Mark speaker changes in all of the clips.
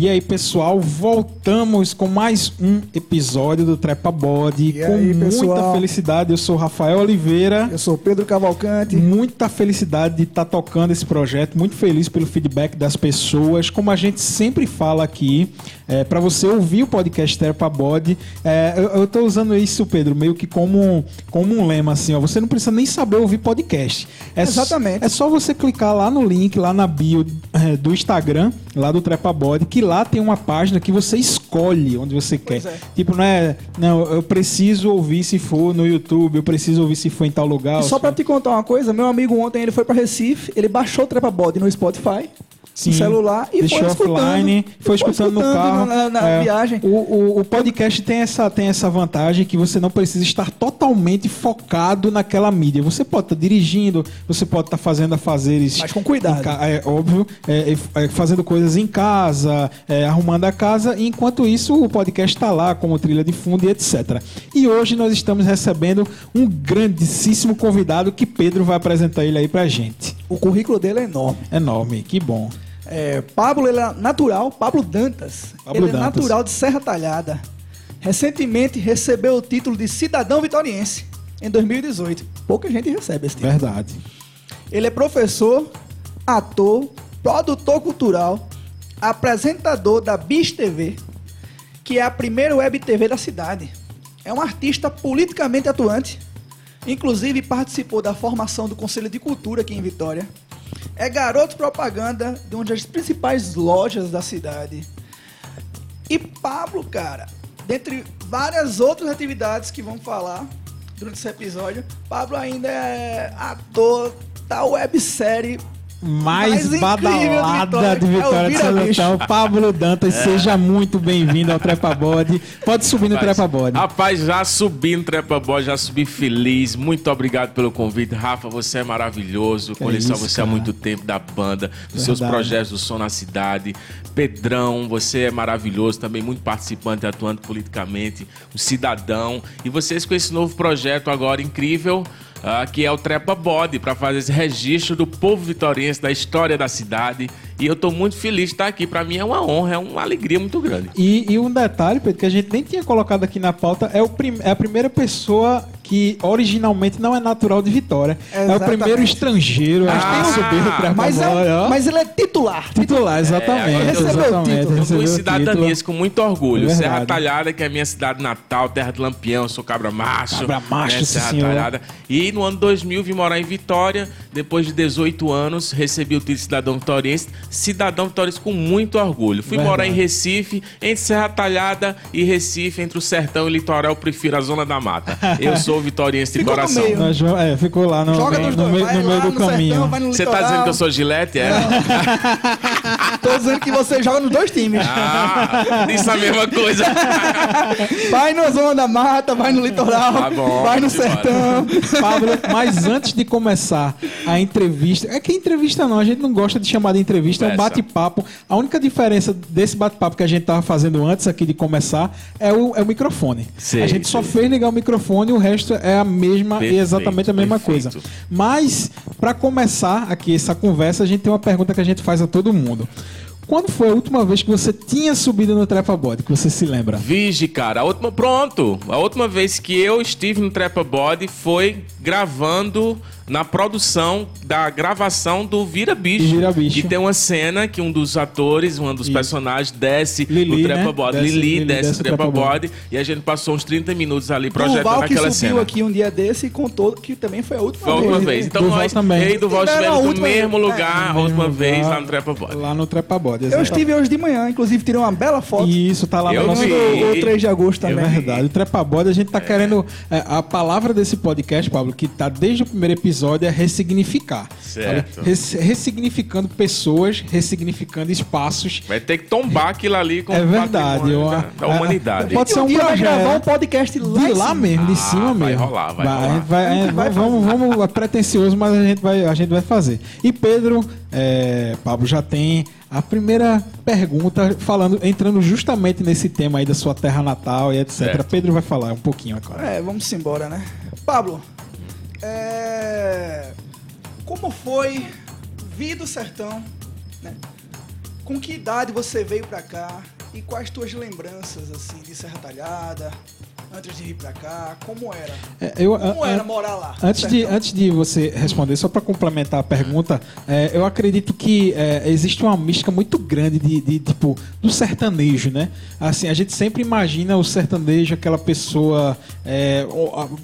Speaker 1: E aí, pessoal, voltamos com mais um episódio do Trepa Body.
Speaker 2: E
Speaker 1: com
Speaker 2: aí,
Speaker 1: muita felicidade. Eu sou Rafael Oliveira.
Speaker 2: Eu sou Pedro Cavalcante.
Speaker 1: Muita felicidade de estar tocando esse projeto, muito feliz pelo feedback das pessoas. Como a gente sempre fala aqui, é, para você ouvir o podcast Trepa Body, é, eu, tô usando isso, Pedro, meio que como, como um lema assim, ó. Você não precisa nem saber ouvir podcast. É
Speaker 2: Exatamente.
Speaker 1: é só você clicar lá no link, lá na bio é, do Instagram, lá do Trepa Body, que lá tem uma página que você escolhe onde você quer.
Speaker 2: é.
Speaker 1: Tipo, não é, não, eu preciso ouvir se for no YouTube, eu preciso ouvir se for em tal lugar.
Speaker 2: E só
Speaker 1: se-
Speaker 2: te contar uma coisa, meu amigo ontem ele foi pra Recife, ele baixou o Trepa Body no Spotify,
Speaker 1: Sim.
Speaker 2: celular e
Speaker 1: Deixou
Speaker 2: foi escutando.
Speaker 1: offline, foi escutando no carro.
Speaker 2: Na, na
Speaker 1: É,
Speaker 2: viagem.
Speaker 1: O, o, o podcast tem essa, tem essa vantagem que você não precisa estar totalmente focado naquela mídia. Você pode estar dirigindo, você pode estar fazendo afazeres.
Speaker 2: Mas com cuidado.
Speaker 1: É óbvio, é, é, é, fazendo coisas em casa, é, arrumando a casa, e enquanto isso o podcast está lá como trilha de fundo e etc. E hoje nós estamos recebendo um grandíssimo convidado que Pedro vai apresentar ele aí pra gente.
Speaker 2: O currículo dele é enorme.
Speaker 1: Enorme, que bom.
Speaker 2: É, Pablo ele é natural, Pablo Dantas.
Speaker 1: Pablo
Speaker 2: ele
Speaker 1: Dantas.
Speaker 2: é natural de Serra Talhada. Recentemente recebeu o título de cidadão vitoriense em 2018. Pouca gente recebe esse título.
Speaker 1: Verdade.
Speaker 2: Ele é professor, ator, produtor cultural, apresentador da Bis TV, que é a primeira web TV da cidade. É um artista politicamente atuante, inclusive participou da formação do Conselho de Cultura aqui em Vitória. É garoto propaganda de uma das principais lojas da cidade. E Pablo, cara, dentre várias outras atividades que vamos falar durante esse episódio, Pablo ainda é ator da websérie
Speaker 1: mais,
Speaker 2: Mais
Speaker 1: badalada
Speaker 2: de
Speaker 1: de
Speaker 2: Vitória.
Speaker 1: Vitória
Speaker 2: É
Speaker 1: de. Antão, Pablo Dantas, seja muito bem-vindo ao Trepa Body. Pode subir no
Speaker 3: Rapaz,
Speaker 1: Trepa Body.
Speaker 3: Rapaz, já subi no Trepa Boy, já subi feliz. Muito obrigado pelo convite. Rafa, você é maravilhoso. Conheço
Speaker 1: isso,
Speaker 3: você há
Speaker 1: cara.
Speaker 3: muito tempo da banda, dos seus
Speaker 1: Verdade.
Speaker 3: projetos do Som na Cidade. Pedrão, você é maravilhoso, também muito participante, atuando politicamente, um cidadão. E vocês com esse novo projeto agora incrível. Que é o Trepa Body, para fazer esse registro do povo vitoriense, da história da cidade. E eu tô muito feliz de estar aqui. Para mim é uma honra, é uma alegria muito grande.
Speaker 1: E, e um detalhe, Pedro, que a gente nem tinha colocado aqui na pauta, é, o prim- é a primeira pessoa que originalmente não é natural de Vitória. É o
Speaker 2: Exatamente.
Speaker 1: primeiro estrangeiro a
Speaker 3: Ah,
Speaker 1: subir
Speaker 2: Mas, é, mas ele é titular.
Speaker 1: Titular, exatamente.
Speaker 3: É,
Speaker 2: recebeu o
Speaker 1: exatamente,
Speaker 2: título.
Speaker 3: Eu fui
Speaker 1: o
Speaker 3: cidadania com muito orgulho.
Speaker 1: É
Speaker 3: Serra. Talhada, que é a minha cidade natal, terra de Lampião, eu sou cabra macho.
Speaker 1: Cabra macho,
Speaker 3: né,
Speaker 1: sim,
Speaker 3: Serra
Speaker 1: senhor.
Speaker 3: Talhada. E no ano 2000 vim morar em Vitória. Depois de 18 anos, recebi o título de cidadão vitoriense. Cidadão vitoriense com muito orgulho. Fui
Speaker 1: Verdade.
Speaker 3: morar em Recife, entre Serra Talhada e Recife, entre o sertão e o litoral, eu prefiro a zona da mata. Eu sou vitoriense de
Speaker 2: Ficou no
Speaker 3: coração.
Speaker 2: meio.
Speaker 1: Nós vamos- é, ficou lá no,
Speaker 2: Joga
Speaker 1: no,
Speaker 2: nos
Speaker 1: no
Speaker 2: dois.
Speaker 1: meio,
Speaker 2: vai
Speaker 1: no meio
Speaker 2: lá
Speaker 1: do
Speaker 2: no
Speaker 1: caminho.
Speaker 2: sertão, vai no
Speaker 3: Você tá
Speaker 2: litoral.
Speaker 3: dizendo que eu sou gilete? É?
Speaker 2: Tô dizendo que você joga nos dois times.
Speaker 3: Ah, disse a mesma coisa.
Speaker 2: Vai na zona da mata, vai no litoral,
Speaker 3: Tá bom,
Speaker 2: vai no sertão.
Speaker 1: Pablo, mas antes de começar a entrevista, é que entrevista não, a gente não gosta de chamar de entrevista, é um
Speaker 3: Conversa.
Speaker 1: bate-papo. A única diferença desse bate-papo que a gente tava fazendo antes aqui de começar é o, é o microfone.
Speaker 3: Sei,
Speaker 1: a gente só fez ligar o microfone e o resto é a mesma e
Speaker 3: Perfeito,
Speaker 1: exatamente a mesma
Speaker 3: perfeito.
Speaker 1: coisa. Mas, para começar aqui essa conversa, a gente tem uma pergunta que a gente faz a todo mundo. Quando foi a última vez que você tinha subido no Trepa Body, que você se lembra?
Speaker 3: Vige, cara, a última. Pronto! A última vez que eu estive no Trepa Body foi gravando na produção da gravação do Vira Bicho.
Speaker 1: Vira Bicho.
Speaker 3: E tem uma cena que um dos atores, um dos
Speaker 1: Isso.
Speaker 3: personagens, desce
Speaker 1: Lili,
Speaker 3: no Trepa
Speaker 1: né?
Speaker 3: Body.
Speaker 1: Desce-
Speaker 3: Lili,
Speaker 1: Lili
Speaker 3: desce
Speaker 1: desce
Speaker 3: o
Speaker 1: o
Speaker 3: Trepa.
Speaker 1: Body.
Speaker 3: E a gente passou uns 30 minutos ali projetando
Speaker 2: que
Speaker 3: aquela
Speaker 2: subiu
Speaker 3: cena.
Speaker 2: aqui um dia desse e contou que também foi a última
Speaker 3: Foi a
Speaker 2: vez.
Speaker 3: última vez. Então
Speaker 1: Durval
Speaker 3: nós,
Speaker 1: também.
Speaker 3: eu e Duval
Speaker 2: a
Speaker 3: estivemos no mesmo
Speaker 2: é,
Speaker 3: lugar, a
Speaker 1: No
Speaker 3: última vez lá no Trepa Body.
Speaker 1: Lá no Trepa Body.
Speaker 2: Eu estive hoje de manhã, inclusive tirei uma bela foto.
Speaker 1: Isso, tá lá
Speaker 3: Eu
Speaker 1: no nosso
Speaker 3: vi.
Speaker 2: No, o 3 de agosto
Speaker 1: É
Speaker 2: também.
Speaker 1: verdade. O Trepa Body, a gente tá querendo. é, a palavra desse podcast, Pablo, que tá desde o primeiro episódio, é ressignificar.
Speaker 3: Certo.
Speaker 1: Res- ressignificando pessoas, ressignificando espaços.
Speaker 3: Vai ter que tombar aquilo ali com
Speaker 1: É
Speaker 3: o
Speaker 1: verdade.
Speaker 3: patrimônio
Speaker 1: eu-
Speaker 3: da, da
Speaker 1: é-
Speaker 3: humanidade.
Speaker 1: Pode ser
Speaker 2: E
Speaker 1: um
Speaker 2: um dia vai gravar um
Speaker 1: projeto.
Speaker 2: podcast lá,
Speaker 1: De lá mesmo, de
Speaker 3: Ah,
Speaker 1: cima
Speaker 3: vai
Speaker 1: mesmo.
Speaker 3: rolar, vai
Speaker 1: A
Speaker 3: rolar.
Speaker 1: vai, é,
Speaker 2: vai
Speaker 1: vamos, vamos, é pretencioso, mas a gente vai, a gente vai fazer. E Pedro, é, Pablo, já tem a primeira pergunta falando, entrando justamente nesse tema aí da sua terra natal e etc.
Speaker 3: Certo.
Speaker 1: Pedro vai falar um pouquinho agora.
Speaker 2: É, vamos embora, né? Pablo, é... como foi vir do sertão, né? Com que idade você veio pra cá? E quais tuas lembranças, assim, de Serra Talhada? Antes de vir pra cá, como era?
Speaker 1: É, eu,
Speaker 2: Como
Speaker 1: a-
Speaker 2: era
Speaker 1: a-
Speaker 2: morar lá?
Speaker 1: Antes de, antes de você responder, só para complementar a pergunta, é, eu acredito que é, existe uma mística muito grande de, de, tipo do sertanejo, né? Assim, a gente sempre imagina o sertanejo aquela pessoa é,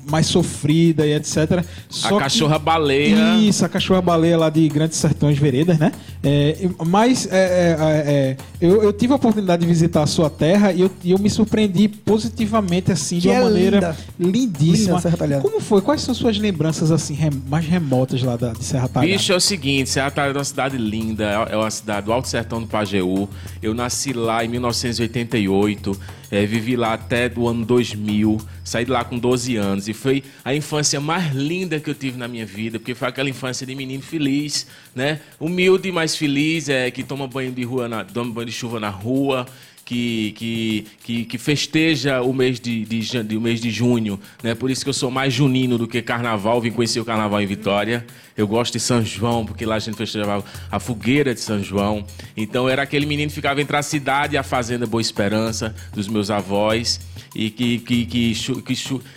Speaker 1: mais sofrida e etc. Só
Speaker 3: a
Speaker 1: que-
Speaker 3: cachorra baleia.
Speaker 1: Isso, a cachorra baleia lá de Grandes Sertões Veredas, né? É, mas é, é, é, eu, eu tive a oportunidade de visitar a sua terra e eu, e eu me surpreendi positivamente, assim, de
Speaker 2: Que
Speaker 1: uma
Speaker 2: é
Speaker 1: maneira
Speaker 2: linda.
Speaker 1: lindíssima.
Speaker 2: Linda Serra Talhada.
Speaker 1: Como foi? Quais são suas lembranças, assim, rem- mais remotas lá da, de Serra Talhada?
Speaker 3: Bicho, é o seguinte, Serra Talhada é uma cidade linda, é uma cidade do Alto Sertão do Pajeú. Eu nasci lá em 1988, eh, vivi lá até do ano 2000, saí de lá com 12 anos. E foi a infância mais linda que eu tive na minha vida, porque foi aquela infância de menino feliz, né? Humilde, mas feliz, é, que toma banho de rua, na, toma banho de chuva na rua, que, que, que, que festeja o mês de, de, de- o mês de junho, né? Por isso que eu sou mais junino do que carnaval, vim conhecer o carnaval em Vitória. Eu gosto de São João, porque lá a gente festejava a fogueira de São João. Então era aquele menino que ficava entre a cidade e a fazenda Boa Esperança, dos meus avós, e que, que, que,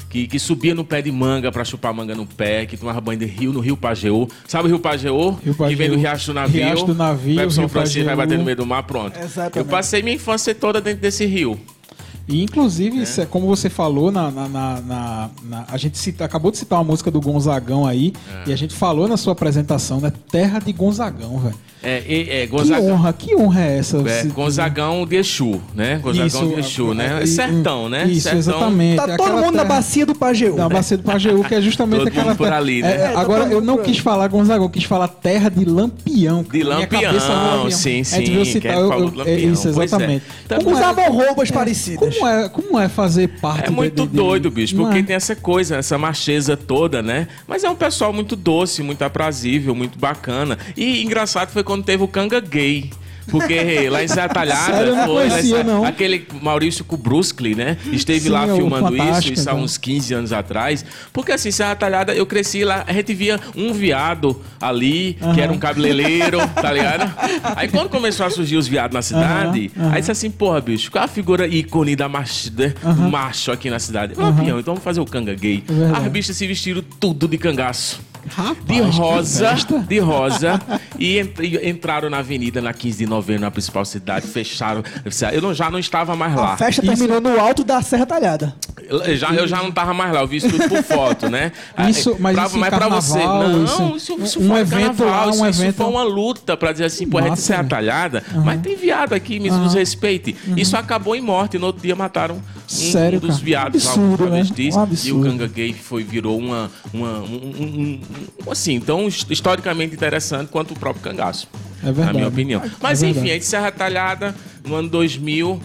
Speaker 3: que, que- subia no pé de manga para chupar manga no pé, que tomava banho de rio no Rio Pajeú. Sabe o Rio Pajeú?
Speaker 1: Rio
Speaker 3: Que vem do
Speaker 1: Pajeú.
Speaker 3: Riacho do Navio.
Speaker 1: Riacho do Navio,
Speaker 3: Vai pro São Francisco, vai
Speaker 1: Pajeú.
Speaker 3: bater no meio do mar, pronto.
Speaker 2: Exatamente.
Speaker 3: Eu passei minha infância toda dentro desse rio.
Speaker 1: E inclusive, é como você falou, na, na- na- na- na- a gente cita- acabou de citar uma música do Gonzagão aí,
Speaker 3: É.
Speaker 1: e a gente falou na sua apresentação, né? Terra de Gonzagão, velho.
Speaker 3: É, é, é
Speaker 1: Que
Speaker 3: Gonzagão.
Speaker 1: honra, que honra é essa?
Speaker 3: É, Gonzagão de Exu, né? Gonzagão
Speaker 1: Isso,
Speaker 3: de Exu, né?
Speaker 1: é,
Speaker 3: É sertão, né?
Speaker 1: Isso,
Speaker 3: sertão.
Speaker 1: exatamente.
Speaker 2: Tá todo
Speaker 1: Aquela
Speaker 2: mundo na
Speaker 1: terra-
Speaker 2: bacia do Pajeú.
Speaker 1: Da bacia do Pajeú, que é justamente
Speaker 3: Todo
Speaker 1: aquela
Speaker 3: mundo por
Speaker 1: terra-
Speaker 3: ali, né?
Speaker 1: É,
Speaker 2: É, tá
Speaker 1: agora, eu não quis falar Gonzagão, eu quis falar terra de Lampião.
Speaker 3: De Lampião,
Speaker 1: cabeça Lampião.
Speaker 3: sim,
Speaker 1: A gente
Speaker 3: sim,
Speaker 1: veio citar, eu- eu- é
Speaker 3: Lampião?
Speaker 1: Isso,
Speaker 3: Pois é.
Speaker 1: exatamente. Como é-
Speaker 2: Usavam roupas parecidas.
Speaker 1: Como é, como é fazer parte
Speaker 3: É muito
Speaker 1: de- de-
Speaker 3: doido, bicho,
Speaker 1: Não
Speaker 3: porque
Speaker 1: é?
Speaker 3: tem essa coisa, essa macheza toda, né? Mas é um pessoal muito doce, muito aprazível, muito bacana. E engraçado foi quando teve o Canga Gay. Porque lá em Serra Talhada
Speaker 1: Sério,
Speaker 3: foi
Speaker 1: conhecia,
Speaker 3: aquele Maurício Kubrusky, né? Esteve
Speaker 1: Sim,
Speaker 3: lá
Speaker 1: o
Speaker 3: filmando isso, isso há
Speaker 1: então.
Speaker 3: uns 15 anos atrás. Porque assim, Serra Talhada, eu cresci lá, a gente via um viado ali, que era um cabeleireiro, tá ligado? Aí quando começou a surgir os viados na cidade,
Speaker 1: Aham, aham.
Speaker 3: aí disse assim, porra, bicho, qual a figura ícone da mach... né? macho aqui na cidade? Lampião, então vamos fazer o canga gay.
Speaker 1: É.
Speaker 3: As bichas se vestiram tudo de cangaço.
Speaker 1: Rapaz,
Speaker 3: De rosa, de rosa, e, ent- e entraram na avenida na 15 de novembro, na principal cidade, fecharam. Eu não- já não estava mais lá.
Speaker 2: A festa
Speaker 1: Isso-
Speaker 2: terminou no alto da Serra Talhada.
Speaker 3: Eu já, eu já não tava mais lá, eu vi isso tudo por foto, né?
Speaker 1: Isso- mas
Speaker 3: pra,
Speaker 1: isso
Speaker 3: mas pra você,
Speaker 1: carnaval,
Speaker 3: não,
Speaker 1: isso-
Speaker 3: isso, isso,
Speaker 1: um
Speaker 3: foi
Speaker 1: evento
Speaker 3: carnaval,
Speaker 1: lá, um
Speaker 3: isso, isso
Speaker 1: evento-
Speaker 3: foi uma luta pra dizer assim, pô, a gente
Speaker 1: Massa,
Speaker 3: ser
Speaker 1: velho.
Speaker 3: atalhada, mas tem viado aqui, me nos respeite. Isso acabou em morte, no outro dia mataram
Speaker 1: Sério,
Speaker 3: um dos
Speaker 1: cara?
Speaker 3: viados lá,
Speaker 1: Absurdo,
Speaker 3: um
Speaker 1: né?
Speaker 3: travestis,
Speaker 1: Um
Speaker 3: e o. Ganga Gay foi, virou uma, uma um, um- assim, tão his- historicamente interessante quanto o próprio cangaço.
Speaker 1: É verdade.
Speaker 3: Na minha opinião. Mas
Speaker 1: É
Speaker 3: enfim, a gente Talhada, no ano 2000,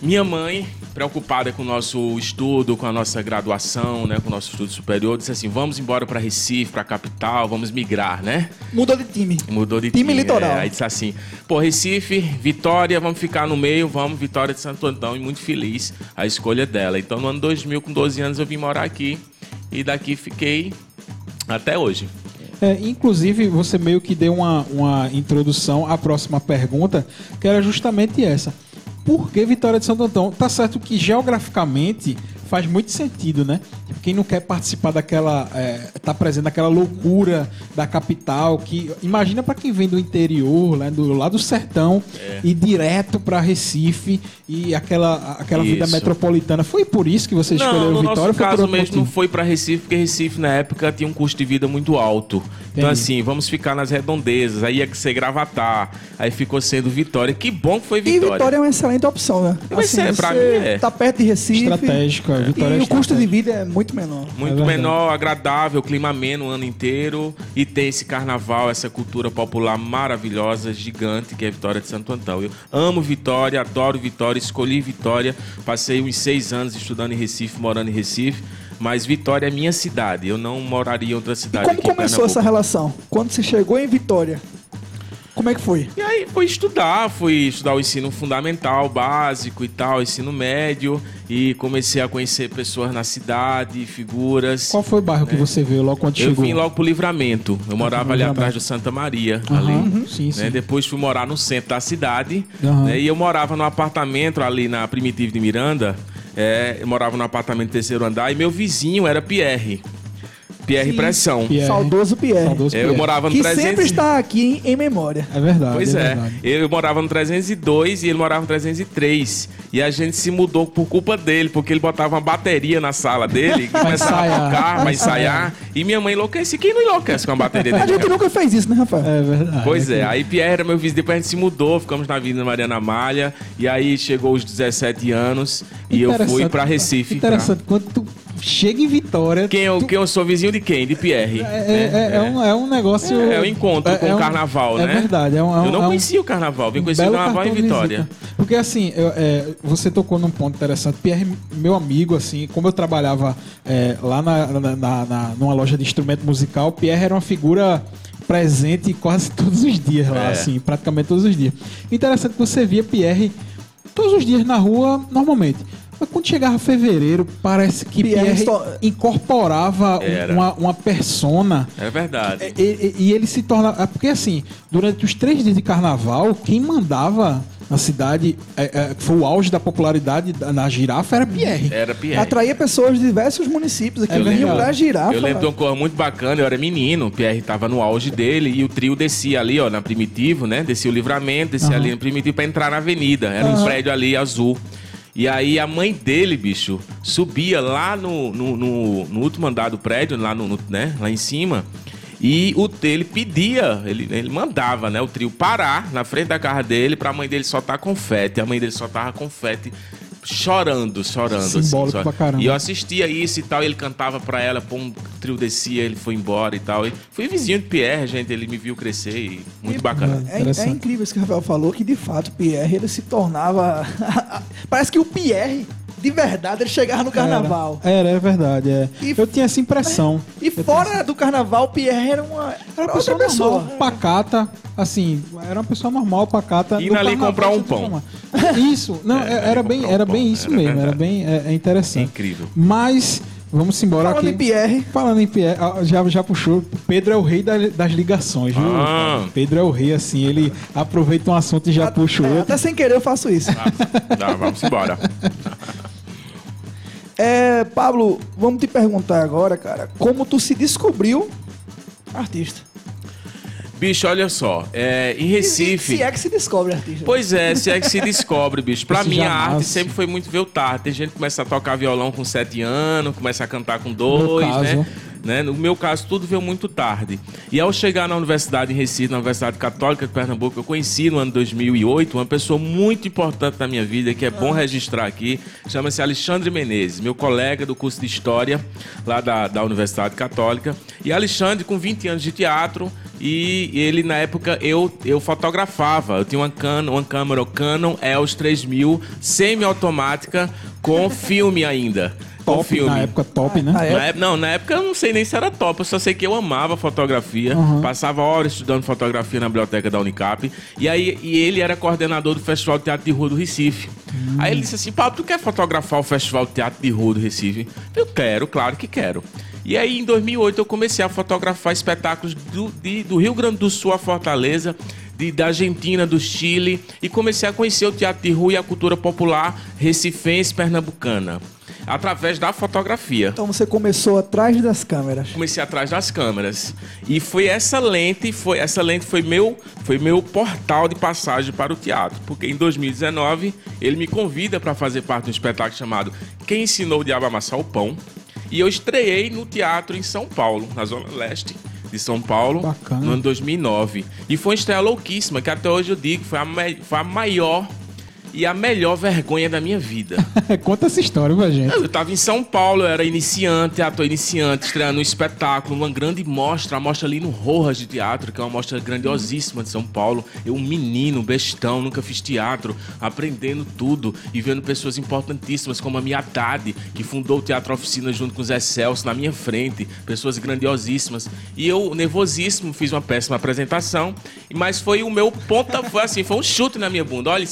Speaker 3: minha mãe, preocupada com o nosso estudo, com a nossa graduação, né, com o nosso estudo superior, disse assim: vamos embora para Recife, para a capital, vamos migrar, né?
Speaker 2: Mudou de time.
Speaker 3: Mudou de
Speaker 2: Time
Speaker 3: time.
Speaker 2: litoral.
Speaker 3: é. aí disse assim: pô, Recife, Vitória, vamos ficar no meio, vamos, Vitória de Santo Antão, e muito feliz a escolha dela. Então, no ano 2000, com 12 anos, eu vim morar aqui e daqui fiquei até hoje.
Speaker 1: É, inclusive, você meio que deu uma, uma introdução à próxima pergunta, que era justamente essa. Por que Vitória de Santo Antão? Tá certo que geograficamente faz muito sentido, né? Quem não quer participar daquela. É, tá presente naquela loucura da capital, que. Imagina para quem vem do interior, né, do, lá do sertão, e direto para Recife e aquela, aquela vida metropolitana. Foi por isso que você escolheu
Speaker 3: Não, no
Speaker 1: Vitória?
Speaker 3: nosso
Speaker 1: foi
Speaker 3: caso mesmo não foi para Recife, porque Recife na época tinha um custo de vida muito alto. Então assim, vamos ficar nas redondezas, aí ia ser Gravatar, aí ficou sendo Vitória. Que bom que foi
Speaker 2: E
Speaker 3: Vitória.
Speaker 2: Vitória é uma excelente opção, né?
Speaker 3: Vai ser, pra mim, é.
Speaker 2: Tá perto de Recife.
Speaker 1: Estratégico, é. Vitória
Speaker 2: E
Speaker 1: é
Speaker 2: o custo de vida é muito menor.
Speaker 3: Muito
Speaker 1: É
Speaker 3: menor, agradável, clima ameno o ano inteiro. E tem esse carnaval, essa cultura popular maravilhosa, gigante, que é Vitória de Santo Antão. Eu amo Vitória, adoro Vitória, escolhi Vitória. Passei uns seis anos estudando em Recife, morando em Recife. Mas Vitória é minha cidade. Eu não moraria em outra
Speaker 2: E
Speaker 3: cidade.
Speaker 2: como
Speaker 3: aqui em
Speaker 2: começou essa relação? Quando você chegou em Vitória? Como é que foi?
Speaker 3: E aí fui estudar, fui estudar o ensino fundamental, básico e tal, ensino médio, e comecei a conhecer pessoas na cidade, figuras.
Speaker 1: Qual foi o bairro que você veio logo quando
Speaker 3: Eu
Speaker 1: chegou?
Speaker 3: vim logo pro Livramento. Eu morava ali atrás do Santa Maria,
Speaker 1: Aham,
Speaker 3: ali.
Speaker 1: Sim, sim.
Speaker 3: né? Depois fui morar no centro da cidade.
Speaker 1: Aham.
Speaker 3: né? E eu morava num apartamento ali na Primitiva de Miranda. É, eu morava num apartamento terceiro andar e meu vizinho era Pierre. Pierre. Pressão.
Speaker 1: Pierre.
Speaker 2: Saudoso Pierre.
Speaker 1: Saudoso
Speaker 3: É, Eu
Speaker 1: Pierre.
Speaker 3: morava no
Speaker 2: Que
Speaker 3: 300.
Speaker 2: sempre está aqui em, em memória.
Speaker 1: É verdade.
Speaker 3: Pois é,
Speaker 1: verdade.
Speaker 3: eu morava no 302 e ele morava no 303. E a gente se mudou por culpa dele, porque ele botava uma bateria na sala dele, que começava a tocar,
Speaker 1: pra
Speaker 3: pra ensaiar. E minha mãe enlouquece. Quem não enlouquece com a bateria
Speaker 2: A
Speaker 3: dele?
Speaker 2: gente nunca fez isso, né, Rafael?
Speaker 1: É verdade.
Speaker 3: Pois é, aí Pierre era meu vizinho, depois a gente se mudou, ficamos na Avenida Mariana Malha, e aí chegou os 17 anos e eu fui pra Recife.
Speaker 1: Interessante, quando tu chega em Vitória.
Speaker 3: Quem eu,
Speaker 1: tu-
Speaker 3: quem eu sou vizinho de quem? De Pierre.
Speaker 1: É, é- é um, é um negócio.
Speaker 3: É, é um encontro com o carnaval,
Speaker 1: é
Speaker 3: né?
Speaker 1: verdade. É um, é um,
Speaker 3: Eu não
Speaker 1: é um
Speaker 3: conhecia o carnaval, vim conhecer o carnaval em Vitória.
Speaker 1: Porque assim, eu- é, você tocou num ponto interessante. Pierre, meu amigo, assim, como eu trabalhava é, lá na, na- na- numa loja de instrumento musical, Pierre era uma figura presente quase todos os dias lá,
Speaker 3: É.
Speaker 1: assim, praticamente todos os dias. Interessante que você via Pierre todos os dias na rua, normalmente. Mas quando chegava fevereiro, parece que
Speaker 2: Pierre
Speaker 1: Pierre, incorporava um- uma, uma persona
Speaker 3: É verdade.
Speaker 1: e, e- e ele se torna. é Porque assim, durante os três dias de carnaval, quem mandava na cidade, é, é, que foi o auge da popularidade da- na girafa, era Pierre.
Speaker 3: Era Pierre.
Speaker 2: Atraía pessoas de diversos municípios aqui.
Speaker 1: É
Speaker 2: vinham
Speaker 1: verdade.
Speaker 2: pra girafa.
Speaker 3: Eu lembro de uma coisa muito bacana, eu era menino, o Pierre tava no auge dele e o trio descia ali, ó, na Primitivo, né? Descia o livramento, descia
Speaker 1: Aham.
Speaker 3: ali no Primitivo pra entrar na avenida. Era um prédio ali azul. E aí a mãe dele, bicho, subia lá no, no, no- no último andar do prédio, lá, no, no- né? lá em cima. E o ele pedia, ele, ele mandava, né, o trio parar na frente da casa dele pra mãe dele soltar confete. A mãe dele soltava confete chorando, chorando.
Speaker 1: Simbólico
Speaker 3: assim,
Speaker 1: pra caramba.
Speaker 3: E eu assistia isso e tal, e ele cantava pra ela, pô, um trio descia, ele foi embora e tal. E fui vizinho de Pierre, gente, ele me viu crescer e muito bacana.
Speaker 2: É, é incrível isso que o Rafael falou, que de fato o Pierre ele se tornava. Parece que o Pierre, de verdade, ele chegava no carnaval.
Speaker 1: Era, era, é verdade. É.
Speaker 2: E-
Speaker 1: eu tinha essa impressão.
Speaker 2: E fora do carnaval, o Pierre era uma,
Speaker 1: Era
Speaker 2: era
Speaker 1: uma pessoa,
Speaker 2: pessoa.
Speaker 1: normal, pacata, assim, era uma pessoa normal, pacata.
Speaker 3: Indo
Speaker 1: No
Speaker 3: ali comprar um pão.
Speaker 1: Isso, não,
Speaker 3: É,
Speaker 1: era, bem,
Speaker 3: um
Speaker 1: era
Speaker 3: pão,
Speaker 1: bem isso
Speaker 3: era
Speaker 1: mesmo, era
Speaker 3: verdade.
Speaker 1: bem é, é interessante.
Speaker 3: Incrível.
Speaker 1: Mas vamos embora
Speaker 2: Falando
Speaker 1: aqui.
Speaker 2: em Pierre,
Speaker 1: Falando em Pierre, ah, já, já puxou. Pedro é o rei da- das ligações, viu?
Speaker 3: Ah.
Speaker 1: Pedro é o rei, assim, ele aproveita um assunto e já puxa o
Speaker 2: é,
Speaker 1: outro.
Speaker 2: até sem querer eu faço isso.
Speaker 3: Tá, vamos embora.
Speaker 2: É, Pablo, vamos te perguntar agora, cara, como tu se descobriu artista?
Speaker 3: Bicho, olha só, é, em Recife.
Speaker 2: Se é que se descobre artista.
Speaker 3: Pois é, se é que se descobre, bicho. Pra mim, a arte
Speaker 1: nasce.
Speaker 3: sempre foi muito ver o tarde. Tem gente que começa a tocar violão com 7 anos, começa a cantar com 2,
Speaker 1: caso.
Speaker 3: né? Né? No meu caso, tudo veio muito tarde. E ao chegar na universidade em Recife, na Universidade Católica de Pernambuco, eu conheci no ano 2008 uma pessoa muito importante na minha vida, que é bom registrar aqui. Chama-se Alexandre Menezes, meu colega do curso de História lá da, da Universidade Católica. E Alexandre, com 20 anos de teatro, e ele, na época, eu, eu fotografava. Eu tinha uma, Canon, uma câmera Canon EOS 3000 semi-automática com filme ainda.
Speaker 1: Top,
Speaker 3: filme.
Speaker 1: na época top, né?
Speaker 2: Ah, é?
Speaker 3: Na época, não, na época eu não sei nem se era top, eu só sei que eu amava fotografia, passava horas estudando fotografia na biblioteca da Unicap, e aí e ele era coordenador do Festival de Teatro de Rua do Recife. Aí ele disse assim: Pablo, tu quer fotografar o Festival de Teatro de Rua do Recife? Eu quero, claro que quero. E aí em 2008 eu comecei a fotografar espetáculos do, de- do Rio Grande do Sul a Fortaleza, de- da Argentina, do Chile, e comecei a conhecer o teatro de rua e a cultura popular recifense pernambucana. Através da fotografia.
Speaker 2: Então você começou atrás das câmeras.
Speaker 3: comecei atrás das câmeras. E foi essa lente foi essa lente foi meu foi meu portal de passagem para o teatro. Porque em 2019 ele me convida para fazer parte de um espetáculo chamado Quem ensinou o diabo a amassar o pão. E eu estreiei no teatro em São Paulo na zona leste de São Paulo
Speaker 1: Bacana.
Speaker 3: no ano 2009 e foi uma estreia louquíssima que até hoje eu digo foi a, foi a maior e a melhor vergonha da minha vida.
Speaker 1: Conta essa história pra gente.
Speaker 3: Eu estava em São Paulo, eu era iniciante, ator iniciante, estreando um espetáculo, uma grande mostra, a mostra ali no Rojas de Teatro, que é uma mostra grandiosíssima de São Paulo. Eu, um menino, bestão, nunca fiz teatro, aprendendo tudo e vendo pessoas importantíssimas como a minha Haddad, que fundou o Teatro Oficina junto com o Zé Celso, na minha frente, pessoas grandiosíssimas. E eu, nervosíssimo, fiz uma péssima apresentação, mas foi o meu ponta, foi assim, foi um chute na minha bunda. Olha,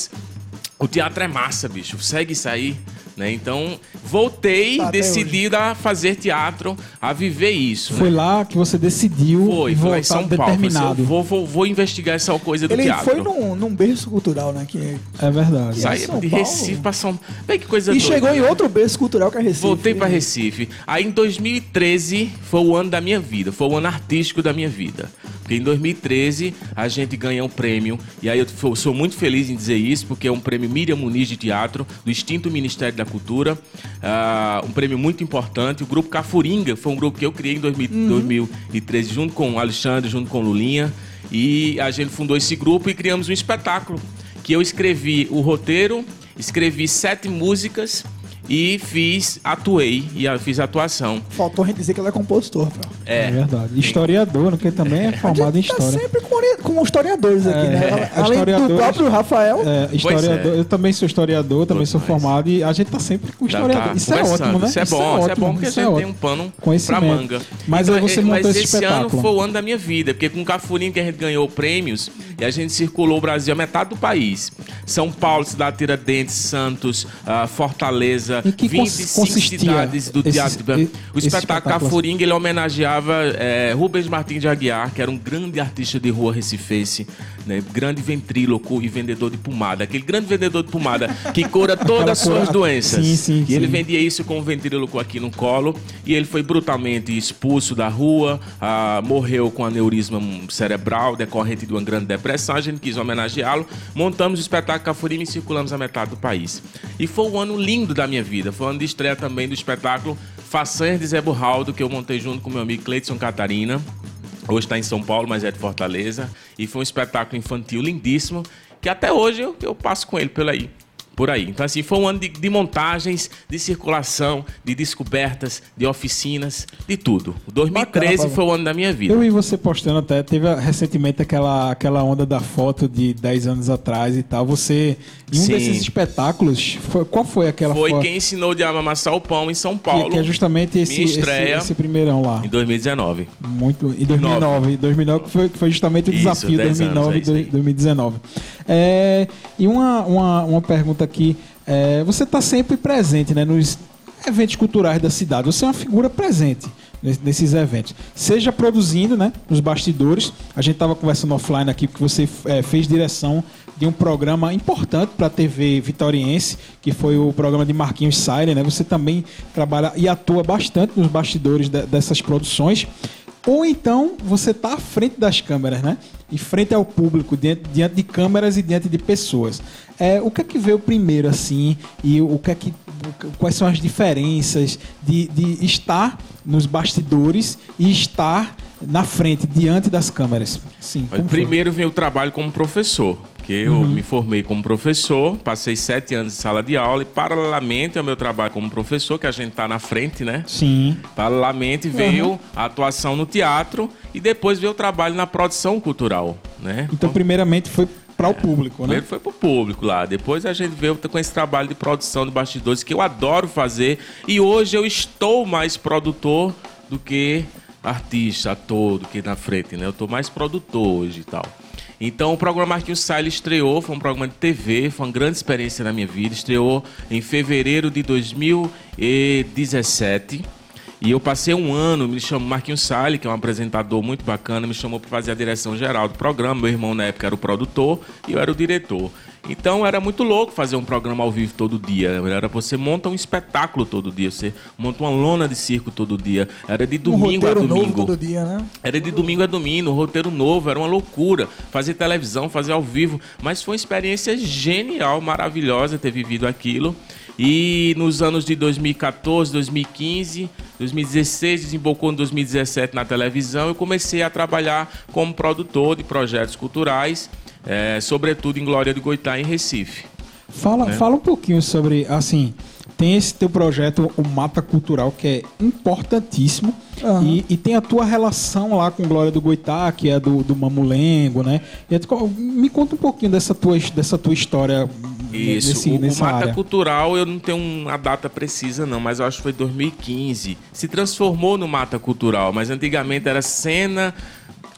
Speaker 3: o teatro é massa, bicho. Segue isso aí. Né? Então, voltei
Speaker 2: Tá,
Speaker 3: decidida a fazer teatro, a viver isso.
Speaker 1: Foi
Speaker 3: né?
Speaker 1: lá que você decidiu
Speaker 3: Foi, foi lá em
Speaker 1: voltar
Speaker 3: São Paulo. Assim,
Speaker 1: determinado.
Speaker 3: vou, vou, vou investigar essa coisa do
Speaker 2: Ele
Speaker 3: teatro.
Speaker 2: foi num, num berço cultural, né? Que...
Speaker 1: É verdade.
Speaker 3: Saí
Speaker 2: São
Speaker 3: de
Speaker 2: Paulo.
Speaker 3: Recife pra São Vê que coisa
Speaker 2: E
Speaker 3: doida,
Speaker 2: chegou em
Speaker 3: né?
Speaker 2: outro berço cultural que é Recife.
Speaker 3: Voltei pra Recife. Aí em 2013 foi o ano da minha vida, foi o ano artístico da minha vida. Porque em 2013 a gente ganhou um prêmio, e aí eu sou muito feliz em dizer isso, porque é um prêmio Miriam Muniz de Teatro, do extinto Ministério da Cultura. Ah, um prêmio muito importante. O grupo Cafuringa foi um grupo que eu criei em 2000 2013, junto com o Alexandre, junto com o Lulinha. E a gente fundou esse grupo e criamos um espetáculo. Que eu escrevi o roteiro, escrevi sete músicas e fiz, atuei e fiz atuação.
Speaker 2: Faltou a gente dizer que ele é compositor, pô.
Speaker 1: É.
Speaker 3: É.
Speaker 1: verdade. Historiador, né, que também é formado em
Speaker 2: A gente tá
Speaker 1: história.
Speaker 2: sempre com, com historiadores aqui, né?
Speaker 1: É,
Speaker 2: Além do próprio Rafael.
Speaker 1: É, historiador,
Speaker 3: é.
Speaker 1: Eu também sou historiador, também sou formado e a gente tá sempre com historiador.
Speaker 3: tá
Speaker 1: isso é ótimo, né?
Speaker 3: Isso é bom, isso é,
Speaker 1: ótimo,
Speaker 3: bom porque a
Speaker 1: isso é
Speaker 3: gente tem um pano pra manga.
Speaker 1: Mas
Speaker 3: Então,
Speaker 1: aí você montou
Speaker 3: mas
Speaker 1: esse
Speaker 3: esse ano
Speaker 1: espetáculo.
Speaker 3: foi o ano da minha vida, porque com o Cafurinho que a gente ganhou prêmios e a gente circulou o Brasil, a metade do país. São Paulo, Cidade Tiradentes, Santos, ah, Fortaleza,
Speaker 1: Em que cons-
Speaker 3: 25
Speaker 1: consistia
Speaker 3: cidades do
Speaker 1: esse-
Speaker 3: teatro.
Speaker 1: e-
Speaker 3: o
Speaker 1: esse
Speaker 3: espetáculo? Cafuringa, ele homenageava eh, Rubens Martins de Aguiar, que era um grande artista de rua recifense, né? grande ventríloco e vendedor de pomada. Aquele grande vendedor de pomada que cura todas as suas doenças.
Speaker 1: Sim, sim,
Speaker 3: e ele
Speaker 1: sim.
Speaker 3: vendia isso com um ventríloco aqui no colo e ele foi brutalmente expulso da rua, ah, morreu com aneurisma cerebral decorrente de uma grande depressão. A gente quis homenageá-lo, montamos o espetáculo Cafurima e circulamos a metade do país. E foi um ano lindo da minha vida, foi um de estreia também do espetáculo Façanhas de Zé Burraldo, que eu montei junto com meu amigo Cleiton Catarina. Hoje está em São Paulo, mas é de Fortaleza. E foi um espetáculo infantil lindíssimo, que até hoje eu, eu passo com ele por aí. Por aí. Então, assim, foi um ano de, de montagens, de circulação, de descobertas, de oficinas, de tudo. O 2013
Speaker 2: Bacana,
Speaker 3: foi o ano da minha vida.
Speaker 1: Eu vi você postando até, teve recentemente aquela, aquela onda da foto de 10 anos atrás e tal. Você, em um
Speaker 3: Sim.
Speaker 1: desses espetáculos, foi- qual foi aquela
Speaker 3: Foi
Speaker 1: foto?
Speaker 3: quem ensinou de amassar o pão em São
Speaker 1: que,
Speaker 3: Paulo
Speaker 1: que é justamente esse,
Speaker 3: minha
Speaker 1: esse,
Speaker 3: estreia.
Speaker 1: esse primeirão lá.
Speaker 3: em 2019.
Speaker 1: Muito. Em 2009. 2009 que foi, que foi justamente o
Speaker 3: Isso,
Speaker 1: desafio
Speaker 3: 10 anos,
Speaker 1: 2009
Speaker 3: é isso aí.
Speaker 1: 2019. É, e uma, uma, uma pergunta aqui. é, você está sempre presente né, nos eventos culturais da cidade. Você é uma figura presente nes- nesses eventos. Seja produzindo, né, nos bastidores. A gente estava conversando offline aqui porque você é, fez direção de um programa importante para a TV vitoriense, que foi o programa de Marquinhos Saire, né? Você também trabalha e atua bastante nos bastidores de- dessas produções. Ou então você está à frente das câmeras, né? Em frente ao público, diante, diante de câmeras e diante de pessoas. É, o que é que veio primeiro, assim? E o que é que. Quais são as diferenças de, de estar nos bastidores e estar na frente, diante das câmeras? Sim. Como foi?
Speaker 3: Primeiro veio o trabalho como professor, que eu
Speaker 1: Uhum.
Speaker 3: me formei como professor, passei sete anos em sala de aula e paralelamente ao meu trabalho como professor, que a gente está na frente, né?
Speaker 1: Sim.
Speaker 3: Paralelamente veio a atuação no teatro e depois veio o trabalho na produção cultural, né?
Speaker 1: Então, primeiramente foi para o público, né?
Speaker 3: Primeiro foi pro público lá, depois a gente veio com esse trabalho de produção de bastidores que eu adoro fazer e hoje eu estou mais produtor do que artista, ator, do que na frente, né? Eu tô mais produtor hoje e tal. Então o programa Marquinhos Salles estreou, foi um programa de TV, foi uma grande experiência na minha vida, estreou em fevereiro de 2017. E eu passei um ano, me chamou Marquinhos Salles, que é um apresentador muito bacana, me chamou para fazer a direção geral do programa. Meu irmão na época era o produtor e eu era o diretor. Então era muito louco fazer um programa ao vivo todo dia. Era você monta um espetáculo todo dia, você monta uma lona de circo todo dia. Era de
Speaker 2: Um
Speaker 3: domingo a
Speaker 2: roteiro novo
Speaker 3: domingo.
Speaker 2: todo dia, né?
Speaker 3: Era de domingo a domingo, roteiro novo, era uma loucura. Fazer televisão, fazer ao vivo. Mas foi uma experiência genial, maravilhosa ter vivido aquilo. E nos anos de 2014, 2015, 2016, desembocou em 2017 na televisão, eu comecei a trabalhar como produtor de projetos culturais, eh, sobretudo em Glória de Goitá, em Recife.
Speaker 1: Fala,
Speaker 3: né?
Speaker 1: fala um pouquinho sobre, assim, tem esse teu projeto, o Mata Cultural, que é importantíssimo.
Speaker 2: Aham.
Speaker 1: E, e tem a tua relação lá com Glória do Goitá, que é do, do Mamulengo, né? E tu- me conta um pouquinho dessa tua, dessa tua história
Speaker 3: Isso,
Speaker 1: nesse,
Speaker 3: o, o
Speaker 1: nessa
Speaker 3: Mata
Speaker 1: área.
Speaker 3: Cultural eu não tenho uma data precisa não, mas eu acho que foi 2015. Se transformou no Mata Cultural, mas antigamente era Cena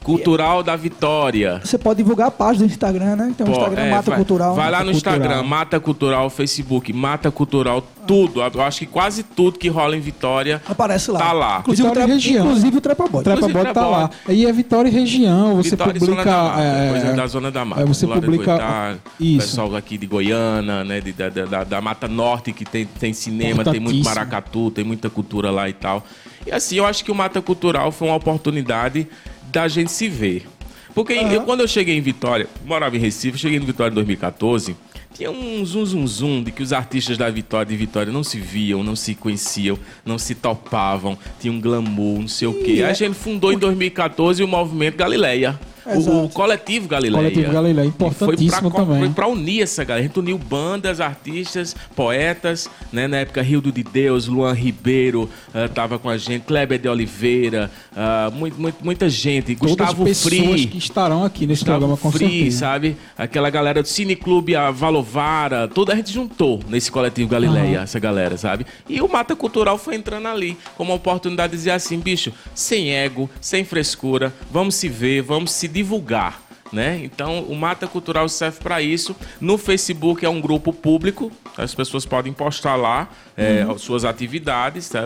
Speaker 3: Cultural da Vitória.
Speaker 2: Você pode divulgar a página do Instagram, né? Tem um
Speaker 3: Pô,
Speaker 2: Instagram
Speaker 3: é,
Speaker 2: Mata
Speaker 3: vai,
Speaker 2: Cultural.
Speaker 3: Vai lá
Speaker 1: Mata
Speaker 3: no Instagram,
Speaker 1: Cultural.
Speaker 3: Mata Cultural, Facebook, Mata Cultural, tudo. Eu acho que quase tudo que rola em Vitória
Speaker 2: Aparece lá.
Speaker 3: Tá lá.
Speaker 2: Inclusive, o
Speaker 1: Vitória
Speaker 2: Trepa,
Speaker 1: Região.
Speaker 2: inclusive o Trepa Bode.
Speaker 1: Trepa
Speaker 3: Inclusive,
Speaker 1: Bode tá lá. Aí é Vitória e Região, você
Speaker 3: Vitória e Zona
Speaker 1: publica.
Speaker 3: da Mata,
Speaker 1: é,
Speaker 3: coisa da Zona da Mata.
Speaker 1: é, você publica-
Speaker 3: Goitá,
Speaker 1: Isso.
Speaker 3: pessoal aqui de Goiânia, né, de- da, da- da Mata Norte, que tem, tem cinema, tem muito maracatu, tem muita cultura lá e tal. E assim, eu acho que o Mata Cultural foi uma oportunidade da gente se ver. Porque eu- quando eu cheguei em Vitória, morava em Recife, cheguei em Vitória em 2014, tinha um zum zum zum de que os artistas da Vitória de Vitória não se viam, não se conheciam, não se topavam, tinha um glamour, não sei o quê.
Speaker 2: E
Speaker 3: Aí a gente fundou em 2014 o movimento Galileia. O, o coletivo Galileia.
Speaker 1: Coletivo Galileia,
Speaker 3: E foi
Speaker 1: importantíssimo
Speaker 3: pra,
Speaker 1: também.
Speaker 3: Foi pra unir essa galera. A gente uniu bandas, artistas, poetas, né? Na época, Rildo de Deus, Luan Ribeiro ah, tava com a gente, Kleber de Oliveira, ah, muito, muito- muita gente.
Speaker 1: Todas
Speaker 3: Gustavo
Speaker 1: as pessoas
Speaker 3: Free.
Speaker 1: que estarão aqui nesse
Speaker 3: Gustavo
Speaker 1: programa com
Speaker 3: Free,
Speaker 1: certeza.
Speaker 3: sabe? Aquela galera do Cine Clube, a Valovara, toda a gente juntou nesse coletivo Galileia, essa galera, sabe? E o Mata Cultural foi entrando ali como uma oportunidade de dizer assim, bicho, sem ego, sem frescura, vamos se ver, vamos se divulgar. Né? Então, o Mata Cultural serve para isso. No Facebook é um grupo público, as pessoas podem postar lá é,
Speaker 2: Uhum.
Speaker 3: as suas atividades. tá?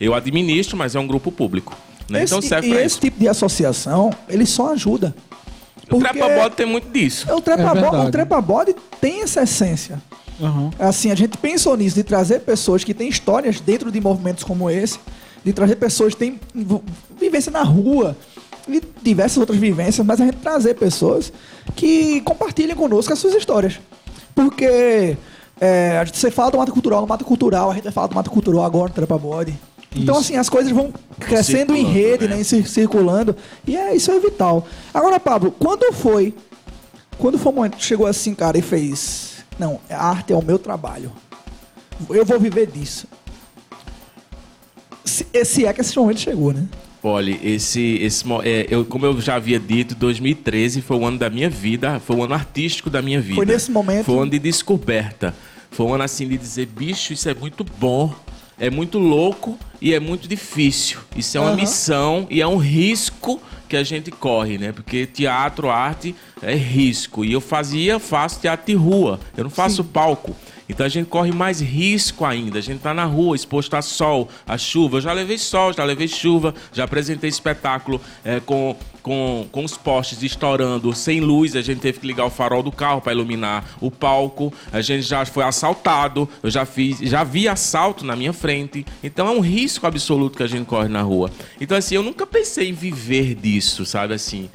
Speaker 3: Eu administro, mas é um grupo público. Né? então,
Speaker 2: Esse-
Speaker 3: serve
Speaker 2: e esse
Speaker 3: isso.
Speaker 2: tipo de associação, ele só ajuda.
Speaker 3: O Trepa Bode tem muito disso.
Speaker 2: o Trepa,
Speaker 1: É
Speaker 2: Bode,
Speaker 1: verdade.
Speaker 2: o Trepa tem essa essência.
Speaker 1: Aham.
Speaker 2: Assim, a gente pensou nisso, de trazer pessoas que têm histórias dentro de movimentos como esse, de trazer pessoas que têm vivência na rua, e diversas outras vivências, mas a gente trazer pessoas que compartilhem conosco as suas histórias. Porque é, a gente, você fala do Mata Cultural, no Mata Cultural, a gente vai falar do Mata Cultural agora no Trepa Bode. Então,
Speaker 1: Isso.
Speaker 2: assim, as coisas vão crescendo em
Speaker 3: Circulando,
Speaker 2: rede,
Speaker 3: né?
Speaker 2: né? cir- circulando. E é, isso é vital. Agora, Pablo, quando foi quando foi o momento que chegou assim, cara, e fez. Não, a arte é o meu trabalho. Eu vou viver disso. Se, se é que esse momento chegou, né?
Speaker 3: Olha, esse, esse é, eu, como eu já havia dito, 2013 foi o ano da minha vida, foi o ano artístico da minha vida.
Speaker 2: Foi nesse momento-
Speaker 3: Foi um ano de descoberta. Foi um ano assim de dizer, bicho, isso é muito bom, é muito louco e é muito difícil. Isso é uma
Speaker 2: Aham.
Speaker 3: missão e é um risco que a gente corre, né? Porque teatro, arte é risco. E eu fazia, faço teatro de rua, eu não faço palco. Então a gente corre mais risco ainda. A gente tá na rua, exposto a sol, a chuva. Eu já levei sol, já levei chuva, já apresentei espetáculo é, com, com, com os postes estourando, sem luz. A gente teve que ligar o farol do carro para iluminar o palco. A gente já foi assaltado. Eu já fiz, já vi assalto na minha frente. Então é um risco absoluto que a gente corre na rua. Então assim, eu nunca pensei em viver disso, sabe assim.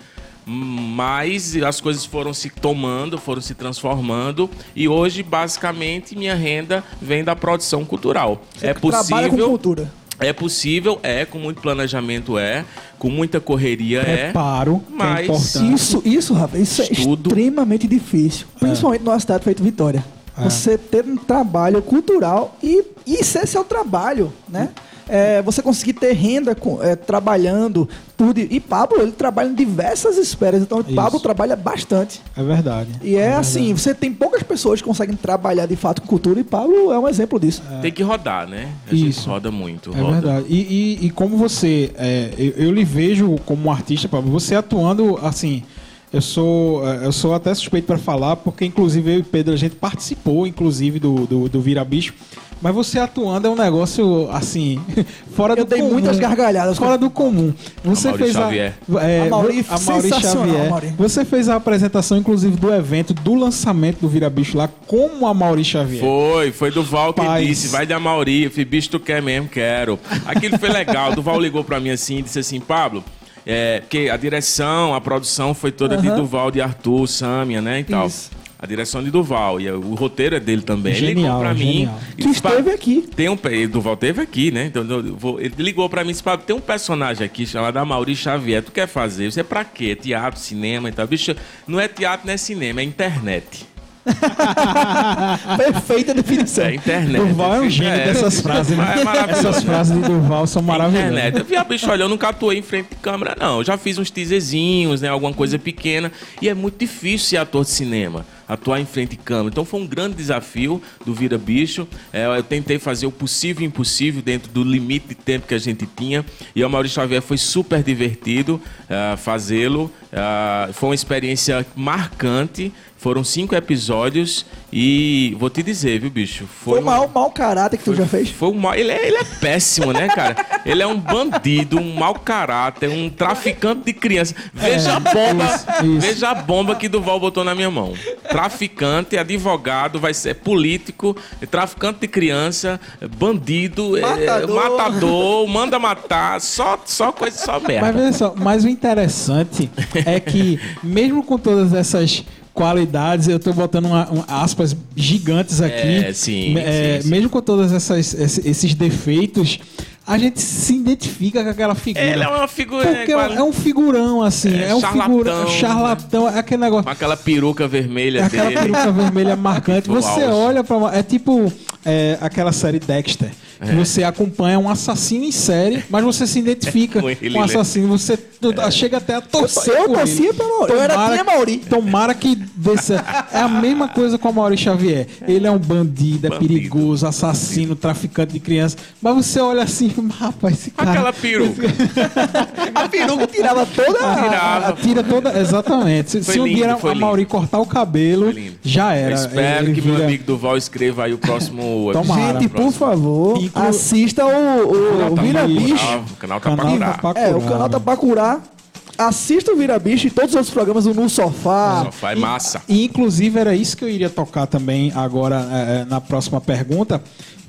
Speaker 3: Mas as coisas foram se tomando, foram se transformando e hoje basicamente minha renda vem da produção cultural. é
Speaker 2: Trabalha com
Speaker 3: possível,
Speaker 2: cultura.
Speaker 3: é possível, é com muito planejamento é, com muita correria é.
Speaker 1: Preparo, é
Speaker 3: mas-
Speaker 1: importante.
Speaker 2: Isso, isso, Rafa, isso
Speaker 3: Estudo.
Speaker 2: é extremamente difícil. Principalmente numa cidade feita Vitória.
Speaker 1: É.
Speaker 2: Você ter um trabalho cultural e isso é seu trabalho, né? É, você conseguir ter renda com- é, trabalhando por di- e Pablo ele trabalha em diversas esferas então
Speaker 1: Isso.
Speaker 2: Pablo trabalha bastante
Speaker 1: É verdade.
Speaker 2: e é,
Speaker 1: verdade.
Speaker 2: assim você tem poucas pessoas que conseguem trabalhar de fato com cultura e Pablo é um exemplo disso
Speaker 3: Tem que rodar, né? A
Speaker 1: Isso.
Speaker 3: gente roda muito.
Speaker 1: É
Speaker 3: roda.
Speaker 1: verdade. E, e- e como você. é, eu, eu lhe vejo como um artista, Pablo, você atuando assim. Eu sou, é, eu sou até suspeito para falar, porque inclusive eu e Pedro a gente participou, inclusive, do, do, do Vira Bicho. Mas você atuando é um negócio assim, fora
Speaker 2: Eu
Speaker 1: do
Speaker 2: dei
Speaker 1: comum.
Speaker 2: muitas gargalhadas.
Speaker 1: Fora do comum. Você
Speaker 3: Mauri
Speaker 1: fez
Speaker 3: Xavier.
Speaker 1: a, é,
Speaker 2: A Mauri,
Speaker 1: a Mauri
Speaker 2: sensacional,
Speaker 1: Xavier.
Speaker 2: Mauri.
Speaker 1: Você fez a apresentação, inclusive, do evento, do lançamento do Vira Bicho lá, como a Mauri Xavier.
Speaker 3: Foi, foi do Val que
Speaker 1: Paz.
Speaker 3: disse, vai de. Eu falei, bicho, tu quer mesmo? Quero. Aquilo foi legal. Duval ligou pra mim assim e disse assim, Pablo, é, porque a direção, a produção foi toda de
Speaker 2: Aham.
Speaker 3: Duval, de Arthur, Sâmia, né, e tal.
Speaker 2: Isso.
Speaker 3: A direção de Duval, e o roteiro é dele também. ele
Speaker 1: Genial,
Speaker 3: ligou pra mim.
Speaker 1: genial.
Speaker 2: que
Speaker 3: disse, "Pá,
Speaker 2: esteve aqui
Speaker 3: Tem um, Duval teve aqui, né? Então, vou- ele ligou pra mim e disse: Pablo, tem um personagem aqui chamado Amaury Xavier. Tu quer fazer? Isso é pra quê? Teatro, cinema e tal. Bicho, não é teatro, não é cinema, é internet.
Speaker 2: Perfeita definição.
Speaker 3: É a internet.
Speaker 1: Durval é um gênio
Speaker 3: É,
Speaker 1: dessas frases, né?
Speaker 3: É.
Speaker 1: Essas frases de Durval são maravilhosas.
Speaker 3: Internet. Eu vi a bicho, olha, eu nunca atuei em frente de câmera, não. Eu já fiz uns teaserzinhos, né? Alguma coisa pequena. E é muito difícil ser ator de cinema. Atuar em frente de câmera. Então foi um grande desafio do Vira Bicho. É, eu tentei fazer o possível e impossível dentro do limite de tempo que a gente tinha. E o Maurício Xavier foi super divertido ah, fazê-lo. Ah, foi uma experiência marcante. Foram cinco episódios e vou te dizer, viu, bicho?
Speaker 2: Foi o
Speaker 3: uma-
Speaker 2: maior mau caráter que tu já fez?
Speaker 3: foi um mau... ele, é, ele é péssimo, né, cara? Ele é um bandido, um mau caráter, um traficante de criança. Veja a bomba,
Speaker 1: isso, isso.
Speaker 3: veja a bomba que Duval botou na minha mão. Traficante, advogado, vai ser político, é traficante de criança, é bandido, é,
Speaker 2: Matador.
Speaker 3: matador, manda matar, só, só coisa, só
Speaker 1: Mas
Speaker 3: merda.
Speaker 1: veja só, mas o interessante é que, mesmo com todas essas qualidades, eu tô botando uma, um- aspas gigantes aqui.
Speaker 3: É, sim,
Speaker 1: é,
Speaker 3: sim, sim.
Speaker 1: Mesmo com todos esses defeitos, a gente se identifica com aquela figura.
Speaker 3: Ele é uma figura.
Speaker 1: Porque
Speaker 3: é,
Speaker 1: é, um- é um figurão, assim.
Speaker 3: É,
Speaker 1: É, um
Speaker 3: charlatão,
Speaker 1: figurão. Charlatão. É aquele negócio.
Speaker 3: Com aquela peruca vermelha
Speaker 1: É aquela
Speaker 3: dele.
Speaker 1: peruca vermelha marcante. Você olha pra. É tipo é, aquela série Dexter. Que
Speaker 3: É.
Speaker 1: você acompanha um assassino em série, mas você se identifica
Speaker 3: Com
Speaker 1: o
Speaker 3: né?
Speaker 1: assassino. Você tu- chega até a torcer.
Speaker 2: Eu
Speaker 1: por
Speaker 2: torcia pelo- eu era
Speaker 1: Tomara-
Speaker 2: Tia Mauri.
Speaker 1: Tomara que desse. É a mesma coisa com o Maurício Xavier. Ele é um bandido, é
Speaker 3: Bandido.
Speaker 1: perigoso, assassino, traficante de crianças. Mas você olha assim, rapaz, esse cara.
Speaker 3: Aquela peruca.
Speaker 2: A peruca tirava toda a...
Speaker 3: Tirava.
Speaker 1: A tira toda. Exatamente. Se,
Speaker 3: Foi
Speaker 1: se um
Speaker 3: lindo,
Speaker 1: dia a. Mauri cortar o cabelo, já
Speaker 3: Eu
Speaker 1: era.
Speaker 3: espero
Speaker 1: Ele
Speaker 3: que meu
Speaker 1: vira-
Speaker 3: amigo Duval escreva aí o próximo
Speaker 1: Tomara.
Speaker 2: Gente, por favor,
Speaker 1: Inclu-
Speaker 2: assista o, o,
Speaker 1: Tá
Speaker 2: Vira
Speaker 1: aí.
Speaker 2: Bicho.
Speaker 3: O canal tá
Speaker 1: Canal
Speaker 3: pra curar.
Speaker 1: tá pra
Speaker 2: É, o
Speaker 1: curar.
Speaker 2: canal tá pra curar. Assista o Vira Bicho e todos os outros programas do No Sofá.
Speaker 3: Só faz massa.
Speaker 1: E, inclusive, era isso que eu iria tocar também agora é, é, na próxima pergunta.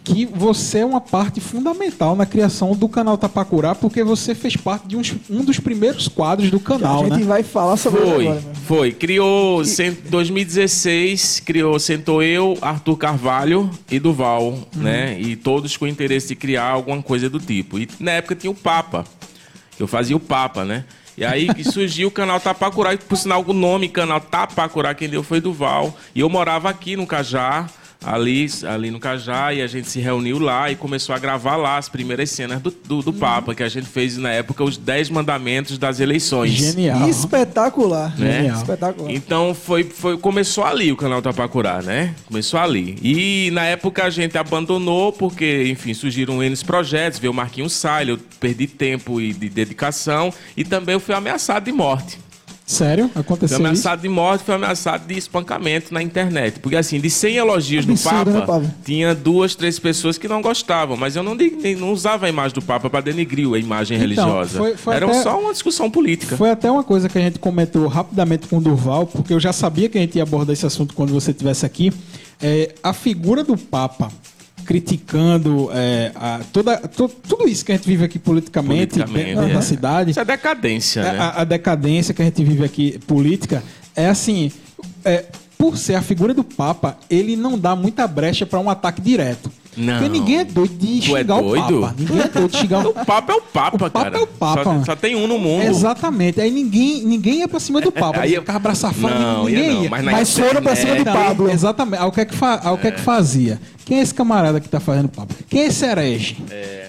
Speaker 1: Que você é uma parte fundamental na criação do canal Tapacurá, porque você fez parte de uns- um dos primeiros quadros do
Speaker 2: a
Speaker 1: canal,
Speaker 2: gente
Speaker 1: né?
Speaker 2: vai falar sobre isso
Speaker 3: Foi,
Speaker 2: agora. né?
Speaker 3: foi. Criou, em 2016, criou, sentou eu, Arthur Carvalho e Duval, né? E todos com interesse de criar alguma coisa do tipo. E na época tinha o Papa, que eu fazia o Papa, né? E aí que surgiu o canal Tapacurá, e por sinal o nome canal Tapacurá, quem deu foi Duval. E eu morava aqui no Cajá, ali, ali no Cajá, e a gente se reuniu lá e começou a gravar lá as primeiras cenas do, do, do Papa, que a gente fez na época os 10 mandamentos das eleições
Speaker 1: Genial.
Speaker 2: Espetacular.
Speaker 3: né?
Speaker 1: Genial.
Speaker 2: Espetacular.
Speaker 3: Então foi, foi começou ali o canal Tapacurá, né? Começou ali. E na época a gente abandonou porque, enfim, surgiram N projetos, veio o Marquinhos Salles, eu perdi tempo e de dedicação e também eu fui ameaçado de morte.
Speaker 1: Sério? Aconteceu isso?
Speaker 3: ameaçado de morte, fui ameaçado de espancamento na internet. Porque assim, de 100 elogios
Speaker 2: Absurdo,
Speaker 3: do
Speaker 2: né,
Speaker 3: Papa,
Speaker 2: Pablo?
Speaker 3: tinha duas, três pessoas que não gostavam. Mas eu não, não usava a imagem do Papa para denigrir a imagem
Speaker 1: Então,
Speaker 3: religiosa.
Speaker 1: foi- foi
Speaker 3: Era
Speaker 1: até-
Speaker 3: só uma discussão política.
Speaker 1: Foi até uma coisa que a gente comentou rapidamente com o Durval, porque eu já sabia que a gente ia abordar esse assunto quando você estivesse aqui. É, a figura do Papa criticando é, a- toda, to- tudo isso que a gente vive aqui politicamente,
Speaker 3: Politicamente,
Speaker 1: dentro
Speaker 3: é.
Speaker 1: da cidade,
Speaker 3: Isso é decadência, né?
Speaker 1: a, a decadência que a gente vive aqui política, é assim, é, por ser a figura do Papa, ele não dá muita brecha para um ataque direto.
Speaker 3: Não.
Speaker 1: Porque ninguém é doido de
Speaker 3: Tu é
Speaker 1: xingar
Speaker 3: doido?
Speaker 1: o Papa. Ninguém é doido de xingar o
Speaker 3: O Papa é o Papa,
Speaker 1: O Papa
Speaker 3: cara.
Speaker 1: é o Papa,
Speaker 3: Só, só tem um no mundo.
Speaker 1: Exatamente. Aí ninguém, ninguém ia pra cima do Papa.
Speaker 3: Aí eu-
Speaker 1: ficava abraçar fã,
Speaker 3: Não, ia
Speaker 1: ninguém
Speaker 3: não,
Speaker 1: ia.
Speaker 3: mas na
Speaker 2: Mas foram pra cima
Speaker 1: Então,
Speaker 2: Pablo.
Speaker 1: Exatamente. Aí o que é que, fa... aí o que, é que fazia? Quem é esse camarada que tá fazendo Papa? Quem é esse herege?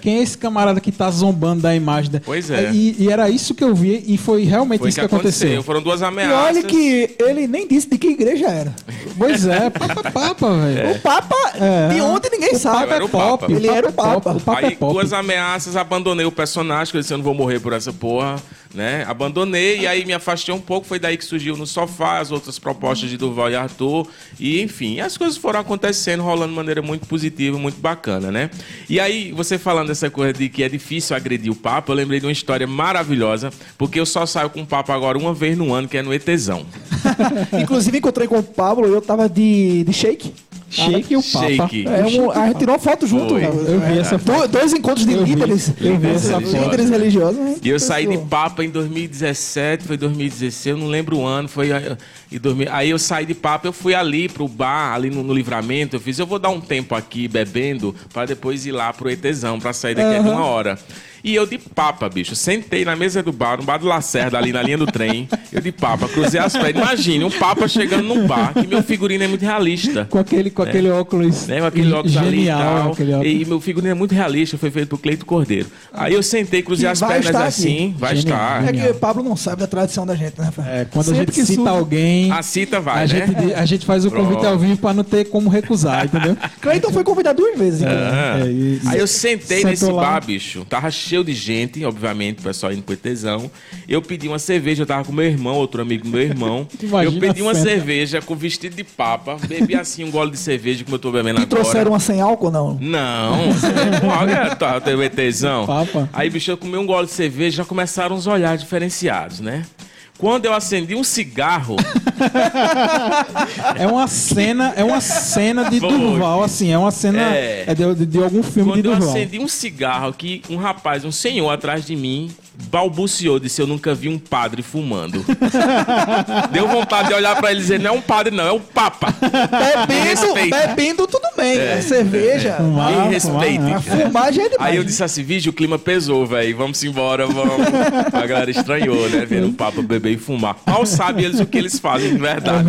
Speaker 1: Quem é esse camarada que tá zombando da imagem da...
Speaker 3: Pois é.
Speaker 1: E, e era isso que eu vi e foi realmente
Speaker 3: Foi
Speaker 1: isso que, aconteceu.
Speaker 3: Foram duas
Speaker 2: E
Speaker 3: ameaças.
Speaker 2: olha que ele nem disse de que igreja era.
Speaker 1: Pois é, Papa, Papa, velho.
Speaker 2: O Papa,
Speaker 1: É.
Speaker 2: de ontem ninguém
Speaker 1: O
Speaker 2: sabe.
Speaker 1: Papa
Speaker 3: era
Speaker 1: é
Speaker 3: o Papa.
Speaker 2: Ele era o
Speaker 1: é
Speaker 2: Papa.
Speaker 1: O Papa
Speaker 3: Aí,
Speaker 1: é pop.
Speaker 3: duas ameaças, abandonei o personagem, que eu disse, eu não vou morrer por essa porra, né? Abandonei, e aí me afastei um pouco, foi daí que surgiu no sofá as outras propostas de Duval e Arthur, e enfim, as coisas foram acontecendo, rolando de maneira muito positiva, muito bacana, né? E aí, você falando dessa coisa de que é difícil agredir o Papa, eu lembrei de uma história maravilhosa, porque eu só saio com o Papa agora uma vez no ano, que é no ETzão.
Speaker 2: Inclusive, encontrei com o Pablo, eu tava de, de shake.
Speaker 1: Shake e o Papa.
Speaker 3: Shake.
Speaker 2: É, um- a gente tirou uma foto junto.
Speaker 3: Foi.
Speaker 1: Eu vi essa
Speaker 2: Do-
Speaker 1: foto.
Speaker 2: dois encontros de
Speaker 1: Eu vi,
Speaker 2: líderes.
Speaker 1: eu vi essa
Speaker 2: líderes
Speaker 3: foto.
Speaker 2: religiosos. né?
Speaker 3: E eu saí de. Papa em 2017, foi 2016, eu não lembro o ano, foi eh, em 2000. Aí eu saí de Papa, eu fui ali pro bar, ali no, no livramento, eu fiz, eu vou dar um tempo aqui bebendo para depois ir lá pro ETzão, para sair daqui a uma hora. E eu de papa, bicho. Sentei na mesa do bar, no bar do Lacerda, ali na linha do trem. Eu de papa, cruzei as pernas. Imagine, um papa chegando num bar, que meu figurino é muito realista.
Speaker 1: Com aquele, com aquele óculos.
Speaker 3: Né, com aquele óculos
Speaker 1: genial,
Speaker 3: ali e tal. E meu figurino é muito realista, foi feito por Cleito Cordeiro. Aí eu sentei, cruzei
Speaker 2: Que
Speaker 3: as pernas
Speaker 2: estar aqui.
Speaker 3: assim, vai
Speaker 1: Genial.
Speaker 3: estar.
Speaker 2: É
Speaker 1: Genial.
Speaker 2: que Pablo não sabe da tradição da gente, né?
Speaker 1: É, quando
Speaker 2: Sempre
Speaker 1: a gente cita
Speaker 2: surge-
Speaker 1: alguém,
Speaker 3: A cita vai,
Speaker 1: a,
Speaker 3: né?
Speaker 1: gente, a gente faz o convite
Speaker 3: Pronto.
Speaker 1: ao vivo pra não ter como recusar, entendeu?
Speaker 2: Cleiton foi convidado duas vezes, inclusive.
Speaker 3: Ah.
Speaker 1: É, e-
Speaker 3: Aí eu sentei nesse
Speaker 1: lá.
Speaker 3: bar, bicho. Tava cheio de gente, obviamente, o pessoal indo pro ETzão. Eu pedi uma cerveja, eu tava com meu irmão, outro amigo do meu irmão.
Speaker 1: Imagina
Speaker 3: eu pedi uma cerveja com vestido de papa, bebi assim um gole de cerveja, como eu tô bebendo
Speaker 2: E
Speaker 3: agora.
Speaker 2: trouxeram uma sem álcool, não?
Speaker 3: Não, olha, tá, teu ETzão.
Speaker 1: Papa.
Speaker 3: Aí, bicho, eu comi um gole de cerveja, já começaram os olhares diferenciados, né? Quando eu acendi um cigarro,
Speaker 1: É uma cena, é uma cena de
Speaker 3: Foi.
Speaker 1: Durval, assim, é uma cena
Speaker 3: É.
Speaker 1: é de, de- de algum filme de
Speaker 3: quando eu
Speaker 1: Durval.
Speaker 3: acendi um cigarro que um rapaz, um senhor atrás de mim, balbuciou, disse: Eu nunca vi um padre fumando. Deu vontade de olhar pra ele e dizer: Não é um padre, não, é o Papa.
Speaker 2: Bebendo, bebendo tudo bem. É. Cerveja.
Speaker 1: Fumar,
Speaker 3: Me respeite.
Speaker 1: fumar,
Speaker 2: A fumagem é demais.
Speaker 3: Aí eu disse assim, vídeo, o clima pesou, velho. Vamos embora, vamos. A galera estranhou, né? Vendo o Papa beber e fumar. Mal sabem eles o que eles fazem de verdade.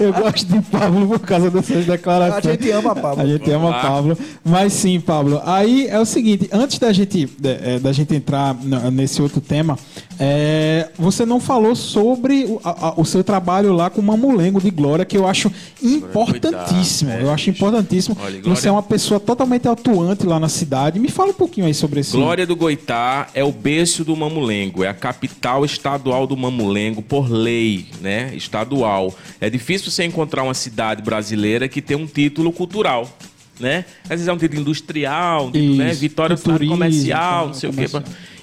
Speaker 1: Eu gosto de Pablo por causa dessas
Speaker 2: A
Speaker 1: declarações.
Speaker 2: gente ama Pablo.
Speaker 1: A gente
Speaker 3: Vamos
Speaker 1: ama
Speaker 3: lá.
Speaker 1: Pablo. Mas sim, Pablo. Aí é o seguinte, antes da gente, da, é, da gente entrar nesse outro tema, é, você não falou sobre o, a- a- o seu trabalho lá com o Mamulengo de Glória, que eu acho importantíssimo.
Speaker 3: Cuidado,
Speaker 1: eu
Speaker 3: é,
Speaker 1: acho importantíssimo.
Speaker 3: Olha, Glória-
Speaker 1: Você é uma pessoa totalmente atuante lá na cidade. Me fala um pouquinho aí sobre esse.
Speaker 3: Glória do Goitá é o berço do Mamulengo, é a capital estadual do Mamulengo por lei, né? Estadual. É difícil você encontrar uma cidade brasileira que tem um título cultural. Né? Às vezes é um título industrial, um título, né?
Speaker 1: Isso,
Speaker 3: Vitória
Speaker 1: do turismo,
Speaker 3: comercial, não sei o quê.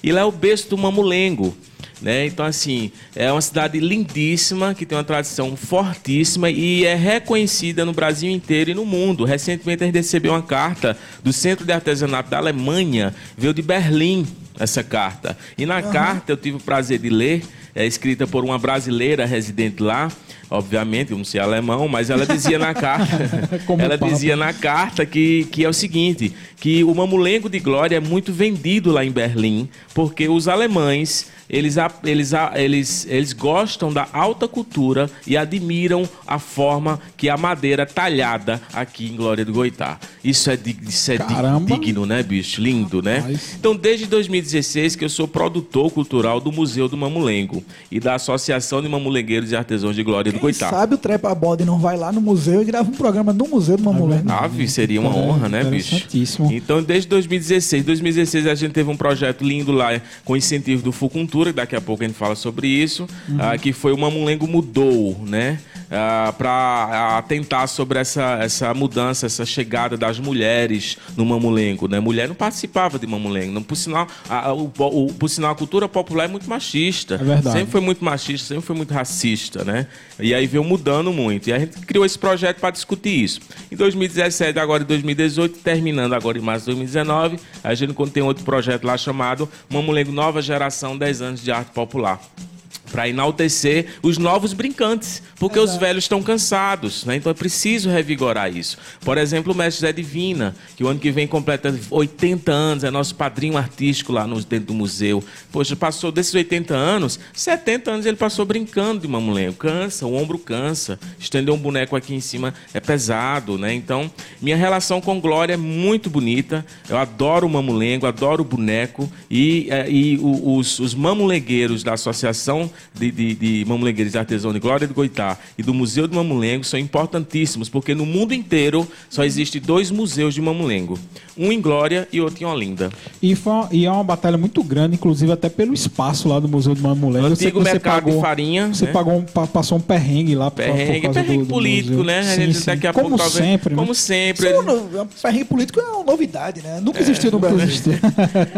Speaker 3: E lá é o berço do Mamulengo. Né? Então, assim, é uma cidade lindíssima, que tem uma tradição fortíssima e é reconhecida no Brasil inteiro e no mundo. Recentemente a gente recebeu uma carta do Centro de Artesanato da Alemanha, veio de Berlim essa carta. E na carta eu tive o prazer de ler, é escrita por uma brasileira residente lá. Obviamente, eu não sei alemão, mas ela dizia na carta,
Speaker 1: Como
Speaker 3: ela
Speaker 1: o Papa.
Speaker 3: dizia na carta que, que é o seguinte, que o mamulengo de glória é muito vendido lá em Berlim, porque os alemães eles, eles, eles, eles gostam da alta cultura e admiram a forma que a madeira é talhada aqui em Glória do Goitá. Isso é, isso é digno, né, bicho? Lindo, né?
Speaker 1: Rapaz.
Speaker 3: Então, desde 2016 que eu sou produtor cultural do Museu do Mamulengo e da Associação de Mamulengueiros e Artesãos de Glória do
Speaker 2: Quem
Speaker 3: Goitá.
Speaker 2: sabe o Trepa Bode não vai lá no museu e grava um programa no Museu do Mamulengo.
Speaker 3: Ave, seria uma
Speaker 1: É,
Speaker 3: honra, né, bicho? Então, desde 2016, 2016 a gente teve um projeto lindo lá com incentivo do Fucultura, daqui a pouco a gente fala sobre isso,
Speaker 1: Uhum.
Speaker 3: ah, que foi o Mamulengo Mudou, né? para atentar sobre essa, essa mudança, essa chegada das mulheres no Mamulengo, né? Mulher não participava de Mamulengo, não, por sinal, a, a- o, o- por sinal a cultura popular é muito machista.
Speaker 1: É verdade.
Speaker 3: Sempre foi muito machista, sempre foi muito racista, né? E aí veio mudando muito. E a gente criou esse projeto para discutir isso. Em 2017, agora em 2018, terminando agora em março de 2019, a gente tem outro projeto lá chamado Mamulengo Nova Geração 10 anos de arte popular. Para enaltecer os novos brincantes, porque os velhos estão cansados, né? Então é preciso revigorar isso. Por exemplo, o mestre Zé Divina, que o ano que vem completa 80 anos, é nosso padrinho artístico lá no, dentro do museu. Poxa, passou desses 80 anos, 70 anos ele passou brincando de mamulengo. Cansa, o ombro cansa. Estender um boneco aqui em cima é pesado, né? Então, minha relação com Glória é muito bonita. Eu adoro o mamulengo, adoro o boneco. E, eh, e os, os mamulengueiros da Associação de, de, de Mamulengueiros Artesãos de Glória do Goitá e do Museu do Mamulengo são importantíssimos, porque no mundo inteiro só existe dois museus de mamulengo. Um em Glória e outro em Olinda.
Speaker 1: E, foi e é uma batalha muito grande, inclusive até pelo espaço lá do Museu do Mamulengo. Eu sei
Speaker 3: Antigo
Speaker 1: que você
Speaker 3: mercado
Speaker 1: pagou,
Speaker 3: de farinha,
Speaker 1: Você
Speaker 3: né?
Speaker 1: pagou um, pa- passou um perrengue lá por- por
Speaker 3: Perrengue,
Speaker 1: causa
Speaker 3: perrengue
Speaker 1: do- do
Speaker 3: político,
Speaker 1: museu.
Speaker 3: né? A
Speaker 1: Sim,
Speaker 3: gente
Speaker 1: sim.
Speaker 3: daqui a
Speaker 1: Como
Speaker 3: pouco talvez-
Speaker 1: sempre, né?
Speaker 3: Como sempre.
Speaker 2: Isso não- um perrengue político é uma novidade, né? Nunca existiu no Brasil.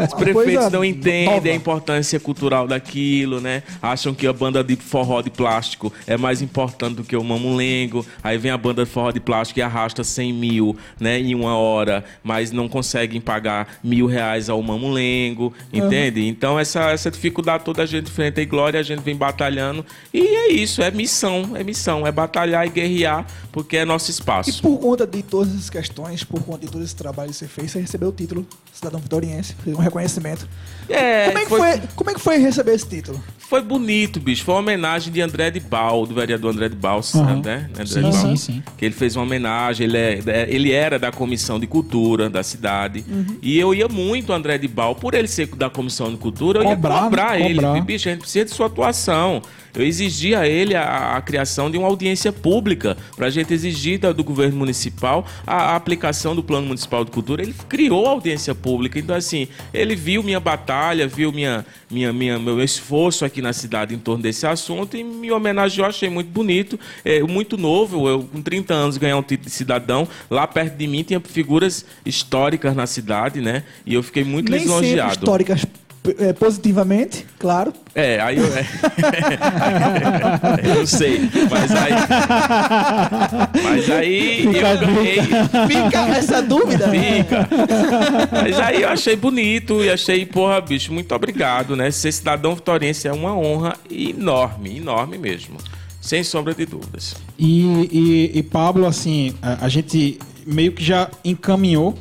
Speaker 3: Os prefeitos não entendem
Speaker 2: nova.
Speaker 3: a importância cultural daquilo, né? Acham acham que a banda de forró de plástico é mais importante do que o mamulengo. Aí vem a banda de forró de plástico e arrasta 100 mil né, em uma hora, mas não conseguem pagar mil reais ao mamulengo, entende? Uhum. Então essa, essa dificuldade toda a gente enfrenta e glória, a gente vem batalhando. E é isso, é missão, é missão, é batalhar e guerrear, porque é nosso espaço.
Speaker 2: E por conta de todas essas questões, por conta de todo esse trabalho que você fez, você recebeu o título Cidadão Vitoriense, fez um reconhecimento. É, como é, que foi... foi... como é que foi receber esse título?
Speaker 3: Foi bonito, bicho. Foi uma homenagem de André de Bal, do vereador André de Bal, uhum. né? André
Speaker 1: sim, de Bal, sim, sim.
Speaker 3: Que ele fez uma homenagem, ele, é, é, ele era da Comissão de Cultura da cidade. Uhum. E eu ia muito André de Bal, por ele ser da Comissão de Cultura, eu cobrar, ia cobrar ele. Cobrar. Bicho, a gente precisa de sua atuação. Eu exigi a ele a, a criação de uma audiência pública para a gente exigir da, do governo municipal a, a, aplicação do Plano Municipal de Cultura. Ele criou a audiência pública, então assim, ele viu minha batalha, viu minha, minha, minha, meu esforço aqui na cidade em torno desse assunto e me homenageou, achei muito bonito, é, muito novo, eu com 30 anos ganhar um título de cidadão, lá perto de mim tinha figuras históricas na cidade, né? E eu fiquei muito
Speaker 2: Nem
Speaker 3: lisonjeado.
Speaker 2: históricas é, positivamente, claro.
Speaker 3: É, aí eu. É. eu não sei. Mas aí. Mas aí Fica eu ganhei.
Speaker 2: Fica essa dúvida.
Speaker 3: Fica. Mas aí eu achei bonito e achei, porra, bicho, muito obrigado, né? Ser cidadão vitoriense é uma honra enorme, enorme mesmo. Sem sombra de dúvidas.
Speaker 1: E, e, e Pablo, assim, a, a gente meio que já encaminhou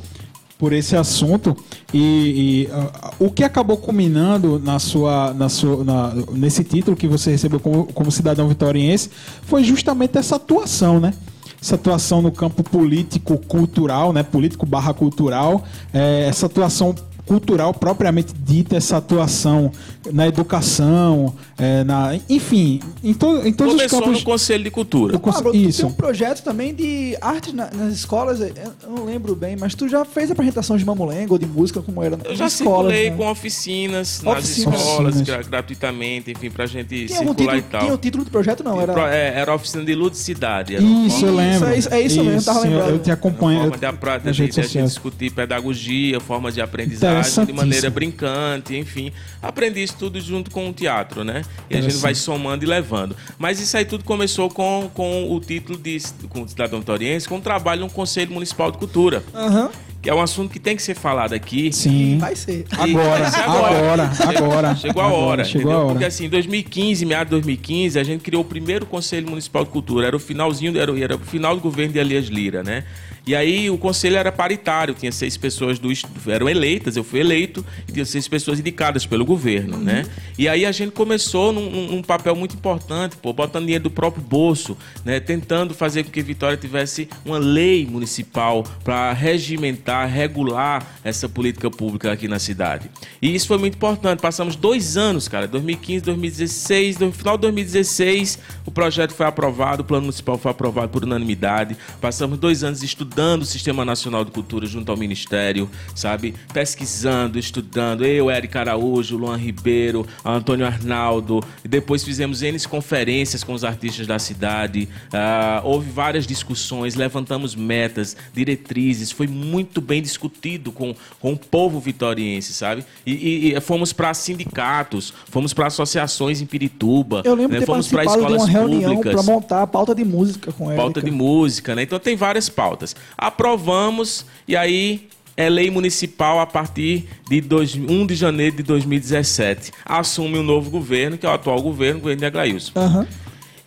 Speaker 1: por esse assunto e, e uh, o que acabou culminando na sua, na sua, na, nesse título que você recebeu como, como cidadão vitoriense foi justamente essa atuação, né? Essa atuação no campo político cultural, né? Político barra cultural, é, essa atuação cultural propriamente dita, essa atuação na educação, é, na, enfim, em, to, em todos
Speaker 3: Começou
Speaker 1: os campos.
Speaker 3: no Conselho de Cultura.
Speaker 2: Pablo, Isso. tem um projeto também de arte na, nas escolas, eu não lembro bem, mas tu já fez apresentação de mamulengo ou de música como era
Speaker 3: Eu já escolas, circulei né? com oficinas, oficinas nas escolas, oficinas. gratuitamente, enfim, pra gente tinha circular
Speaker 2: título,
Speaker 3: e tal.
Speaker 2: Tinha o título do projeto, não? Era,
Speaker 3: é, era oficina de ludicidade.
Speaker 1: Era isso, eu lembro.
Speaker 2: Isso, é, isso, é isso mesmo, tava lembrando.
Speaker 1: Eu te acompanho.
Speaker 3: Forma de, de, de, de, de discutir pedagogia, forma de aprendizagem de maneira brincante, enfim. Aprendi isso tudo junto com o teatro, né? E a gente vai somando e levando. Mas isso aí tudo começou com, com o título de com o Cidadão Toriense, com o trabalho no Conselho Municipal de Cultura.
Speaker 2: Uhum.
Speaker 3: É um assunto que tem que ser falado aqui.
Speaker 1: Sim.
Speaker 2: Vai ser.
Speaker 1: Agora, agora, agora, agora.
Speaker 3: Chegou a hora. Chegou a hora. Porque assim, em 2015, meados de 2015, a gente criou o primeiro Conselho Municipal de Cultura. Era o finalzinho, era, era o final do governo de Elias Lira, né? E aí o conselho era paritário, tinha seis pessoas do eram eleitas, eu fui eleito e tinha seis pessoas indicadas pelo governo, uhum. né? E aí a gente começou num, num, papel muito importante, pô, botando dinheiro do próprio bolso, né? Tentando fazer com que Vitória tivesse uma lei municipal para regimentar, regular essa política pública aqui na cidade. E isso foi muito importante. Passamos dois anos, cara, 2015, 2016, no final de 2016 o projeto foi aprovado, o plano municipal foi aprovado por unanimidade. Passamos dois anos estudando o Sistema Nacional de Cultura junto ao Ministério, sabe? Pesquisando, estudando. Eu, Eric Araújo, Luan Ribeiro, Antônio Arnaldo. Depois fizemos N conferências com os artistas da cidade. Uh, houve várias discussões, levantamos metas, diretrizes. Foi muito bem discutido com, com o povo vitoriense, sabe? E, e, e fomos para sindicatos, fomos para associações em Pirituba.
Speaker 2: Eu lembro né? fomos para escolas de uma reunião para montar a pauta de música com
Speaker 3: ela. Pauta de música, né? Então tem várias pautas. Aprovamos e aí é lei municipal a partir de dois, 1 de janeiro de 2017. Assume o um novo governo, que é o atual governo, o governo de Aglailson.
Speaker 2: Uhum.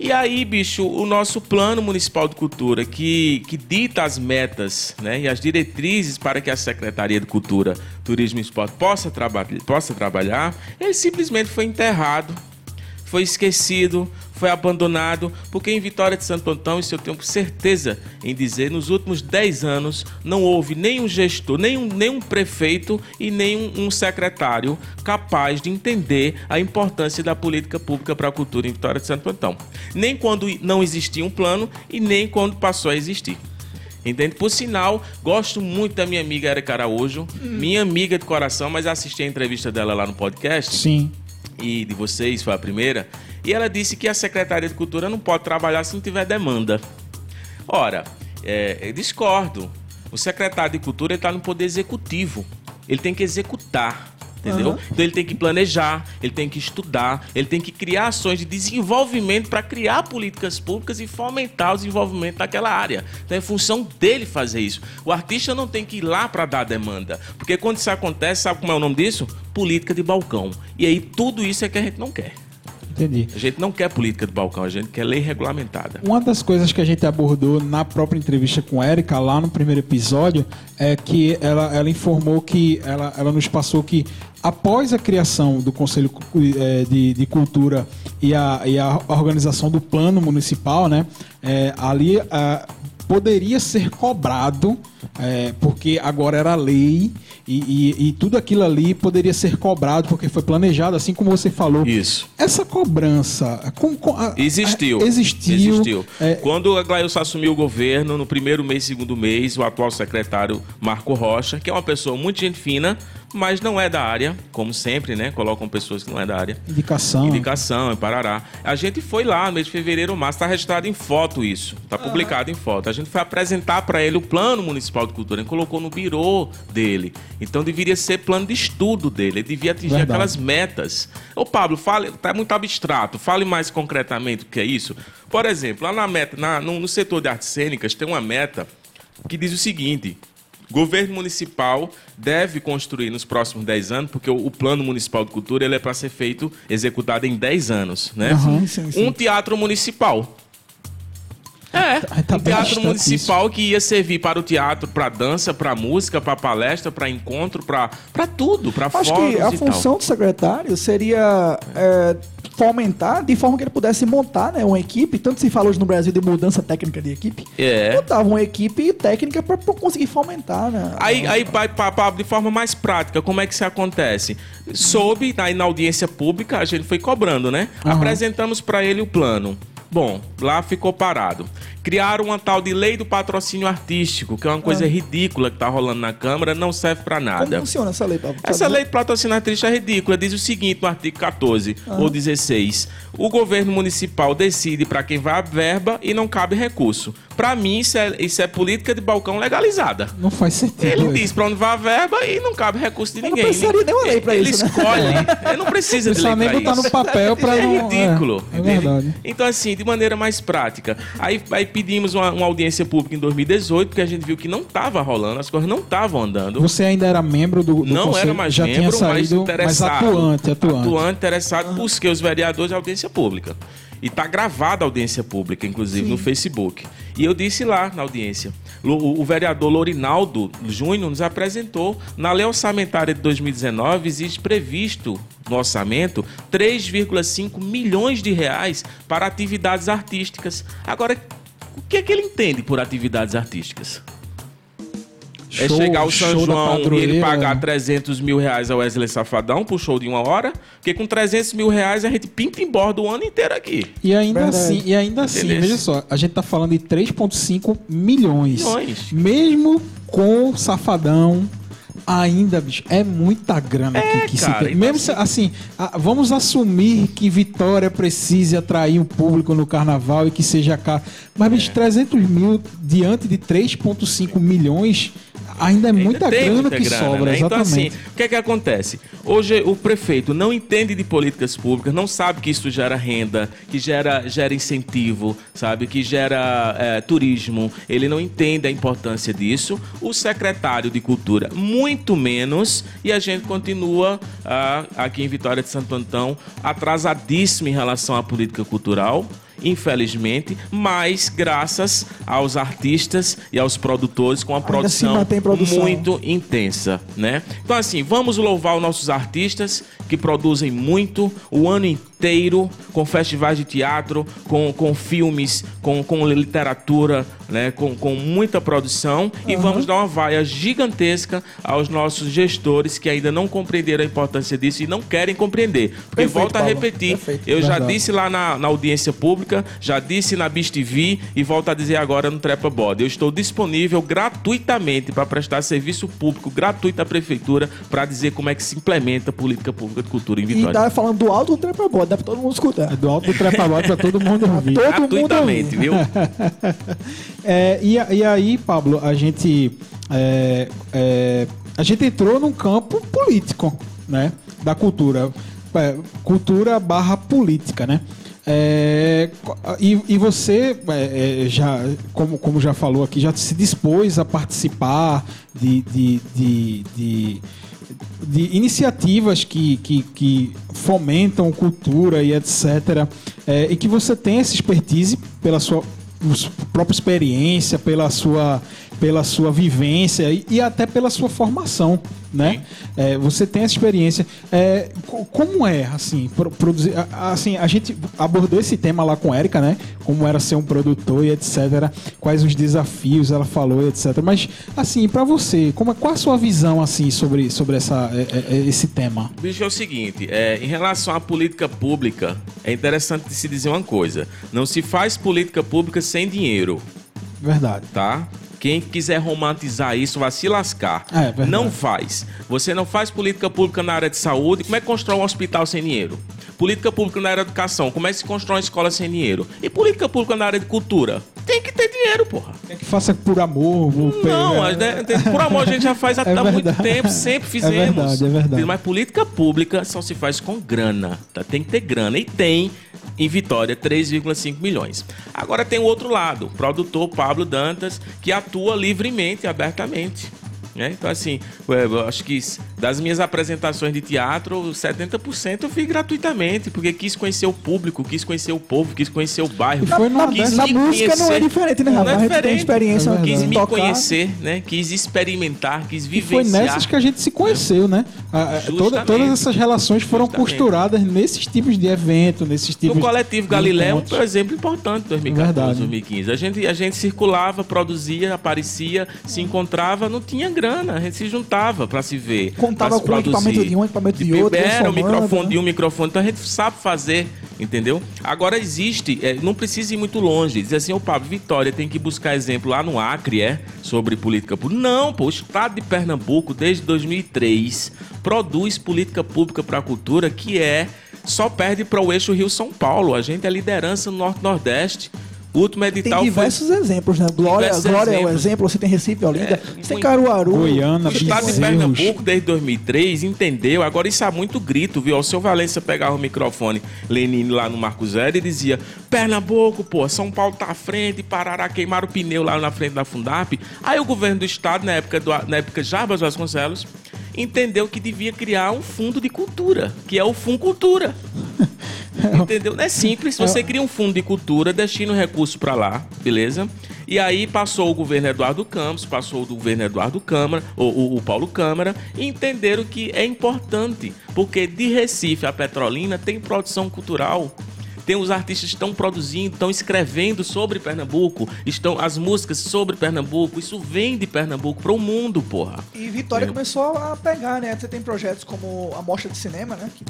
Speaker 3: E aí, bicho, o nosso plano municipal de cultura, que, que dita as metas né, e as diretrizes para que a Secretaria de Cultura, Turismo e Esporte possa, traba possa trabalhar, ele simplesmente foi enterrado, foi esquecido, foi abandonado, porque em Vitória de Santo Antão, isso eu tenho certeza em dizer, nos últimos 10 anos não houve nenhum gestor, nenhum, nenhum prefeito e nenhum um secretário capaz de entender a importância da política pública para a cultura em Vitória de Santo Antão. Nem quando não existia um plano e nem quando passou a existir. Entende? Por sinal, gosto muito da minha amiga Erika Araújo, hum. minha amiga de coração, mas assisti a entrevista dela lá no podcast.
Speaker 1: Sim.
Speaker 3: E de vocês, foi a primeira. E ela disse que a Secretaria de Cultura não pode trabalhar se não tiver demanda. Ora, é, discordo. O secretário de Cultura está no poder executivo. Ele tem que executar. Entendeu?
Speaker 2: Aham.
Speaker 3: Então ele tem que planejar, ele tem que estudar, ele tem que criar ações de desenvolvimento para criar políticas públicas e fomentar o desenvolvimento daquela área. Então é função dele fazer isso. O artista não tem que ir lá para dar demanda, porque quando isso acontece, sabe como é o nome disso? Política de balcão. E aí tudo isso é que a gente não quer.
Speaker 1: Entendi.
Speaker 3: A gente não quer política de balcão, a gente quer lei regulamentada.
Speaker 1: Uma das coisas que a gente abordou na própria entrevista com Érica, lá no primeiro episódio, é que ela, ela informou que ela, ela nos passou que após a criação do Conselho eh, de, de Cultura e a, e a organização do plano municipal, né, eh, ali ah, poderia ser cobrado, eh, porque agora era lei e, e- e tudo aquilo ali poderia ser cobrado porque foi planejado, assim como você falou.
Speaker 3: Isso.
Speaker 1: Essa cobrança com- com- a-
Speaker 3: Existiu.
Speaker 1: a- existiu.
Speaker 3: Existiu.
Speaker 1: É,
Speaker 3: Quando a Glailson assumiu o governo, no primeiro mês, segundo mês, o atual secretário Marco Rocha, que é uma pessoa muito gente fina, mas não é da área, como sempre, né? Colocam pessoas que não é da área.
Speaker 1: indicação.
Speaker 3: Indicação, em Parará. A gente foi lá no mês de fevereiro março, está registrado em foto isso. Está publicado em foto. A gente foi apresentar para ele o plano municipal de cultura. Ele colocou no birô dele. Então deveria ser plano de estudo dele. Ele devia atingir
Speaker 1: Verdade.
Speaker 3: aquelas metas. Ô Pablo, fale, tá muito abstrato. Fale mais concretamente o que é isso. Por exemplo, lá na meta, na- no, no setor de artes cênicas, tem uma meta que diz o seguinte. Governo municipal deve construir nos próximos 10 anos, porque o, plano municipal de cultura ele é para ser feito, executado em 10 anos, né?
Speaker 2: Sim, sim, sim.
Speaker 3: Um teatro municipal. É,
Speaker 1: Tá- tá
Speaker 3: um teatro municipal que ia servir para o teatro, para dança, para música, para palestra, para encontro, para tudo, para
Speaker 2: Acho que a função do secretário seria é, fomentar de forma que ele pudesse montar né, uma equipe, tanto se fala hoje no Brasil de mudança técnica de equipe,
Speaker 3: É.
Speaker 2: montava uma equipe técnica para conseguir fomentar, né?
Speaker 3: Aí, aí pra- pra- de forma mais prática, como é que isso acontece? Soube, aí na audiência pública, a gente foi cobrando, né? Apresentamos para ele o plano. Bom, lá ficou parado. Criaram uma tal de lei do patrocínio artístico, que é uma coisa ridícula que tá rolando na Câmara, não serve para
Speaker 2: Como
Speaker 3: nada.
Speaker 2: funciona essa lei, Pablo?
Speaker 3: Essa lei de patrocínio artístico é ridícula. Diz o seguinte no artigo 14 ou 16. O governo municipal decide para quem vai a verba e não cabe recurso. Para mim, isso é, isso é política de balcão legalizada.
Speaker 1: Não faz sentido.
Speaker 3: Ele
Speaker 1: isso.
Speaker 3: diz pra onde vai a verba e não cabe recurso de
Speaker 2: Eu não
Speaker 3: ninguém.
Speaker 2: precisaria nem uma lei pra
Speaker 3: ele
Speaker 2: isso, né?
Speaker 3: escolhe. Ele não precisa de lei
Speaker 1: nem
Speaker 3: pra
Speaker 1: botar
Speaker 3: isso.
Speaker 1: no papel pra
Speaker 3: é
Speaker 1: não-
Speaker 3: ridículo.
Speaker 1: é, é verdade.
Speaker 3: Então, assim, de maneira mais prática. Aí, aí pedimos uma, uma audiência pública em 2018, porque a gente viu que não estava rolando, as coisas não estavam andando.
Speaker 1: Você ainda era membro do, do
Speaker 3: Não
Speaker 1: conselho?
Speaker 3: era mais
Speaker 1: já
Speaker 3: membro,
Speaker 1: tinha
Speaker 3: mas
Speaker 1: saído, mas
Speaker 3: interessado.
Speaker 1: atuante, atuante.
Speaker 3: Atuante, interessado, busquei os vereadores de audiência pública. E tá gravada a audiência pública, inclusive, no Facebook. E eu disse lá na audiência. O, o vereador Lorinaldo Júnior nos apresentou. Na lei orçamentária de 2019, existe previsto no orçamento 3,5 milhões de reais para atividades artísticas. Agora, o que é que ele entende por atividades artísticas? É
Speaker 1: Show-
Speaker 3: chegar o São João e ele pagar 300 mil reais ao Wesley Safadão pro show de uma hora, porque com 300 mil reais a gente pinta em borda o ano inteiro aqui.
Speaker 1: E ainda
Speaker 2: Verdade.
Speaker 1: assim, e ainda assim,
Speaker 3: Beleza.
Speaker 1: veja só, a gente tá falando de 3,5 milhões.
Speaker 3: Milhões.
Speaker 1: Mesmo com o safadão, ainda, bicho, é muita grana
Speaker 3: É,
Speaker 1: que, que
Speaker 3: cara,
Speaker 1: se tem. Mesmo se- assim, a- vamos assumir que Vitória precise atrair o público no carnaval e que seja caro. Mas, bicho,
Speaker 3: É.
Speaker 1: 300 mil diante de 3,5 milhões, ainda é muita
Speaker 3: Ainda
Speaker 1: grana
Speaker 3: muita
Speaker 1: que
Speaker 3: grana,
Speaker 1: sobra,
Speaker 3: né? Então, assim,
Speaker 1: exatamente.
Speaker 3: o que é que acontece? Hoje o prefeito não entende de políticas públicas, não sabe que isso gera renda, que gera, gera incentivo, sabe? Que gera é, turismo. Ele não entende a importância disso. O secretário de Cultura, muito menos. E a gente continua ah, aqui em Vitória de Santo Antão atrasadíssimo em relação à política cultural infelizmente, mas graças aos artistas e aos produtores com a
Speaker 2: se
Speaker 3: produção,
Speaker 2: mantém produção.
Speaker 3: muito intensa, né? Então assim, vamos louvar os nossos artistas que produzem muito o ano inteiro com festivais de teatro, com, com filmes, com, com literatura, né? Com, com muita produção e vamos dar uma vaia gigantesca aos nossos gestores que ainda não compreenderam a importância disso e não querem compreender. Porque
Speaker 2: Perfeito,
Speaker 3: volta a repetir,
Speaker 2: Perfeito.
Speaker 3: eu já
Speaker 1: Verdade.
Speaker 3: disse lá na, na audiência pública, já disse na Bis TV e volto a dizer agora no Trepa Bode. Eu estou disponível gratuitamente para prestar serviço público gratuito à prefeitura para dizer como é que se implementa a política pública de cultura em
Speaker 2: E
Speaker 3: Vitória.
Speaker 2: tá falando do alto do trepa bode, dá pra todo mundo escutar.
Speaker 1: É do alto do trepa-bode pra todo mundo ouvir.
Speaker 2: Todo mundo ouvindo.
Speaker 3: viu?
Speaker 1: É, e, e aí, Pablo, a gente é, é, a gente entrou num campo político, né, da cultura. É, cultura barra política, né? É, e, e, você é, é, já, como, como já falou aqui, já se dispôs a participar de, de, de, de, de iniciativas que, que, que, fomentam cultura e etc. É, e que você tem essa expertise pela sua própria experiência, pela sua, pela sua vivência e, e até pela sua formação, né? É, você tem essa experiência. É, como é, assim, produzir... Assim, a gente abordou esse tema lá com a Erika, né? Como era ser um produtor e etc. Quais os desafios ela falou e etc. Mas, assim, para você, como, qual a sua visão, assim, sobre, sobre essa, é, é, é, esse tema?
Speaker 3: Bicho, é o seguinte, é, em relação à política pública, é interessante se dizer uma coisa. Não se faz política pública sem dinheiro.
Speaker 1: Verdade.
Speaker 3: Tá? Quem quiser romantizar isso vai se lascar.
Speaker 1: É,
Speaker 3: não faz. Você não faz política pública na área de saúde. Como é que constrói um hospital sem dinheiro? Política pública na área de educação. Como é que se constrói uma escola sem dinheiro? E política pública na área de cultura? Tem que ter dinheiro, porra.
Speaker 1: Tem que faça por amor.
Speaker 3: Não, né, por amor a gente já faz há é muito tempo, sempre fizemos. É
Speaker 1: verdade, é verdade.
Speaker 3: Mas política pública só se faz com grana. Tá? Tem que ter grana. E tem em Vitória 3,5 milhões. Agora tem o outro lado, o produtor Pablo Dantas, que atua livremente, abertamente. Né? Então, assim, eu acho que das minhas apresentações de teatro, 70% eu fiz gratuitamente, porque quis conhecer o público, quis conhecer o povo, quis conhecer o bairro.
Speaker 2: Na,
Speaker 3: quis
Speaker 2: na música não é diferente, né,
Speaker 3: Não é diferente.
Speaker 2: Experiência
Speaker 3: é quis me tocar. conhecer, né? Quis experimentar, quis vivenciar.
Speaker 1: E foi nessas que a gente se conheceu, né? toda, todas essas relações foram Justamente. costuradas nesses tipos de evento, nesses tipos
Speaker 3: O coletivo Galileu é um exemplo importante 2014, Verdade. 2015. A gente, a gente circulava, produzia, aparecia, se encontrava, não tinha grana, a gente se juntava para se ver.
Speaker 2: Contava com produzir. equipamento de um, equipamento de, outro.
Speaker 3: Era o microfone né? de um, microfone, então a gente sabe fazer, entendeu? Agora existe, é, não precisa ir muito longe. Dizer assim, o Pablo Vitória tem que buscar exemplo lá no Acre, é? Sobre política pública. Não, pô, o estado de Pernambuco, desde 2003, produz política pública para a cultura que é só perde para o eixo Rio-São Paulo. A gente é liderança no Norte-Nordeste. O último edital
Speaker 2: tem diversos foi... exemplos, né? Glória, Glória exemplos. é o exemplo, você tem Recife, Olinda, é, você tem Caruaru.
Speaker 1: Goiânia,
Speaker 3: O estado de Pernambuco, desde 2003, entendeu? Agora isso há muito grito, viu? O seu Valência pegava o microfone, Lenine lá no Marco Zero e dizia, Pernambuco, pô, São Paulo tá à frente, Parará queimaram o pneu lá na frente da Fundap. Aí o governo do estado, na época, do, na época Jarbas Vasconcelos, entendeu que devia criar um fundo de cultura, que é o Fundo Cultura. Entendeu? É simples. Você cria um fundo de cultura, destina o recurso para lá, beleza? E aí passou o governo Eduardo Campos, passou o governo Eduardo Câmara, o, o, o Paulo Câmara, e entenderam que é importante, porque de Recife a Petrolina tem produção cultural tem os artistas que estão produzindo, estão escrevendo sobre Pernambuco, estão as músicas sobre Pernambuco, isso vem de Pernambuco para o mundo, porra.
Speaker 2: E Vitória começou a pegar, né? Você tem projetos como a Mostra de Cinema, né? Que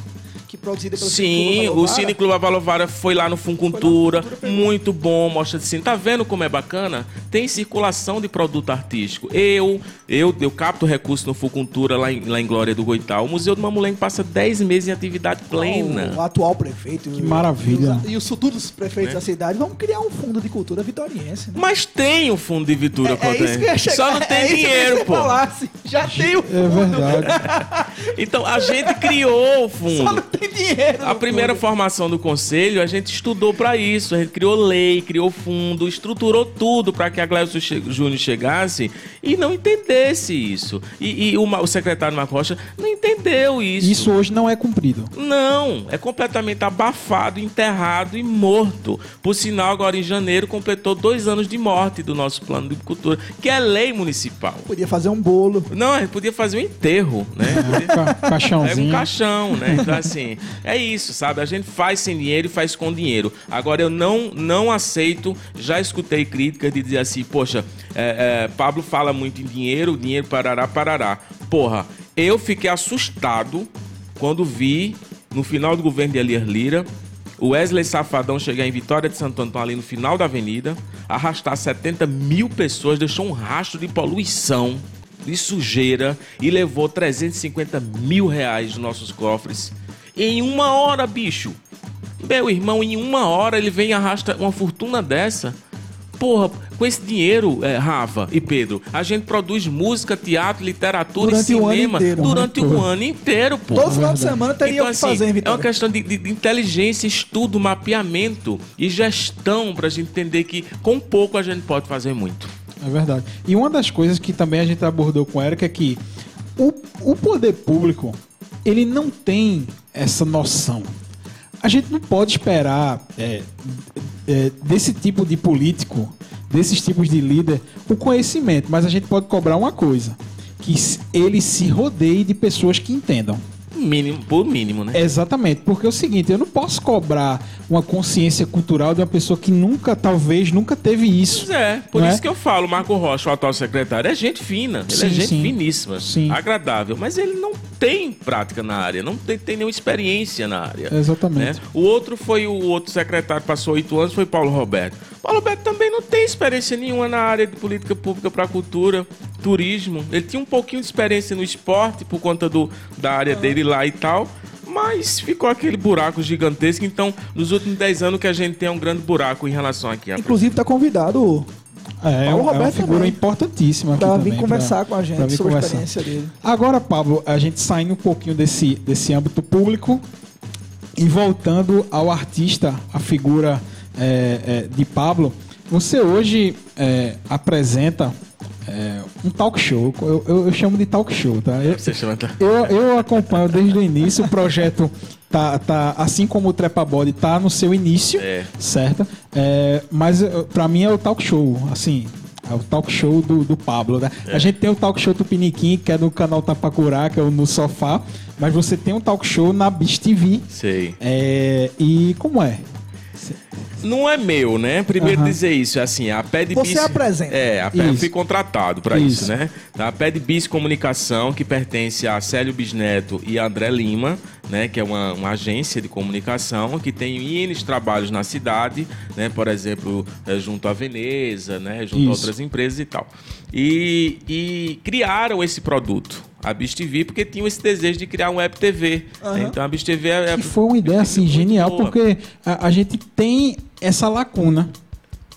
Speaker 2: que produzida pelo
Speaker 3: Sim, o Cine Clube Avalovara foi lá no Funcultura, muito bom, mostra de cine. Tá vendo como é bacana? Tem circulação de produto artístico. Eu, eu, eu capto recurso no Funcultura lá em, lá em Glória do Goital. O Museu do Mamulengo passa 10 meses em atividade plena.
Speaker 2: O, o atual prefeito.
Speaker 1: Que maravilha.
Speaker 2: E os, futuros prefeitos é. da cidade vão criar um fundo de cultura vitoriense. Né?
Speaker 3: Mas tem o um fundo de cultura,
Speaker 2: é, é Só não tem é dinheiro, pô. Falasse. Já tem o
Speaker 1: é fundo. É verdade.
Speaker 3: então a gente criou o fundo. Só não
Speaker 2: tem dinheiro.
Speaker 3: A primeira fundo. formação do conselho, a gente estudou para isso. A gente criou lei, criou fundo, estruturou tudo para que a Gleucio Júnior chegasse e não entendesse isso. E, e o, o, secretário Marco Rocha não entendeu isso.
Speaker 1: Isso hoje não é cumprido.
Speaker 3: Não, é completamente abafado, enterrado e morto. Por sinal, agora em janeiro completou dois anos de morte do nosso plano de cultura, que é lei municipal.
Speaker 2: Podia fazer um bolo.
Speaker 3: Não, a podia fazer um enterro, né?
Speaker 1: É, caixãozinho.
Speaker 3: É um caixão, né? Então, assim, é isso, sabe? A gente faz sem dinheiro e faz com dinheiro. Agora, eu não, não aceito, já escutei críticas de dizer assim, poxa, é, é, Pablo fala muito em dinheiro, dinheiro parará, parará. Porra, eu fiquei assustado quando vi, no final do governo de Elias Lira, o Wesley Safadão chegar em Vitória de Santo Antônio, ali no final da avenida, arrastar 70 mil pessoas, deixou um rastro de poluição, de sujeira e levou 350 mil reais dos nossos cofres. Em uma hora, bicho. Meu irmão, em uma hora ele vem e arrasta uma fortuna dessa. Porra, Com esse dinheiro, é, Rafa e Pedro, a gente produz música, teatro, literatura
Speaker 2: Durante
Speaker 3: e cinema
Speaker 2: inteiro.
Speaker 3: durante o ano inteiro, pô.
Speaker 2: Todo final de semana teria
Speaker 3: Então,
Speaker 2: o que
Speaker 3: assim,
Speaker 2: fazer, hein,
Speaker 3: é uma
Speaker 2: Vitória?
Speaker 3: questão de, de- de inteligência, estudo, mapeamento e gestão pra gente entender que com pouco a gente pode fazer muito.
Speaker 1: É verdade. E uma das coisas que também a gente abordou com o Eric é que o, o poder público, ele não tem essa noção. A gente não pode esperar é, é, desse tipo de político, desses tipos de líder, o conhecimento, mas a gente pode cobrar uma coisa, que ele se rodeie de pessoas que entendam.
Speaker 3: Mínimo, por mínimo, né?
Speaker 1: Exatamente, porque é o seguinte, eu não posso cobrar uma consciência cultural de uma pessoa que nunca, talvez, nunca teve isso.
Speaker 3: Pois é, por
Speaker 1: é?
Speaker 3: isso que eu falo, Marco Rocha, o atual secretário, é gente fina, ele
Speaker 1: Sim,
Speaker 3: é gente
Speaker 1: sim.
Speaker 3: finíssima,
Speaker 1: Sim.
Speaker 3: agradável, mas ele não tem prática na área, não tem, tem nenhuma experiência na área.
Speaker 1: Exatamente.
Speaker 3: né? O outro foi o outro secretário, passou oito anos, foi Paulo Roberto. Paulo Roberto também não tem experiência nenhuma na área de política pública para cultura, turismo. Ele tinha um pouquinho de experiência no esporte por conta do, da área dele lá e tal. Mas ficou aquele buraco gigantesco. Então, nos últimos dez anos que a gente tem um grande buraco em relação aqui. à
Speaker 2: Inclusive, tá convidado
Speaker 1: É, é
Speaker 2: Paulo
Speaker 1: uma
Speaker 2: Roberto
Speaker 1: figura
Speaker 2: também.
Speaker 1: importantíssima aqui
Speaker 2: pra
Speaker 1: também,
Speaker 2: vir conversar com a
Speaker 1: pra
Speaker 2: gente sobre a
Speaker 1: conversar.
Speaker 2: experiência dele.
Speaker 1: Agora, Pablo, a gente saindo um pouquinho desse, desse âmbito público e voltando ao artista, a figura é, é, de Pablo, você hoje é, apresenta é, um talk show. Eu, eu- eu chamo de talk show, tá? Eu,
Speaker 3: Você chama...
Speaker 1: eu, eu acompanho desde o início. O projeto tá, tá assim como o Trepa Body tá no seu início,
Speaker 3: É.
Speaker 1: certo? É, mas pra mim é o talk show, assim. É o talk show do, do Pablo, né? A gente tem o talk show do Piniquim, que é no canal Tapacurá, que é o No Sofá. Mas você tem um talk show na Bis TV.
Speaker 3: Sei.
Speaker 1: É, e como é?
Speaker 3: Não é meu, né? Primeiro dizer isso, é assim, a Ped
Speaker 2: Você
Speaker 3: Bis-
Speaker 2: apresenta.
Speaker 3: É, a Ped, eu fui contratado para isso.
Speaker 1: Isso.
Speaker 3: né? A Ped Bis Comunicação, que pertence a Célio Bisneto e a André Lima, né? Que é uma, uma agência de comunicação que tem N trabalhos na cidade, né? Por exemplo, eh, junto à Veneza, né? Junto a
Speaker 1: Isso.
Speaker 3: outras empresas e tal. E, e criaram esse produto. A Bis TV, porque tinham esse desejo de criar um web TV. né? Então a Bis TV é, é
Speaker 1: Que foi uma ideia assim genial,
Speaker 3: boa.
Speaker 1: porque a, a gente tem essa lacuna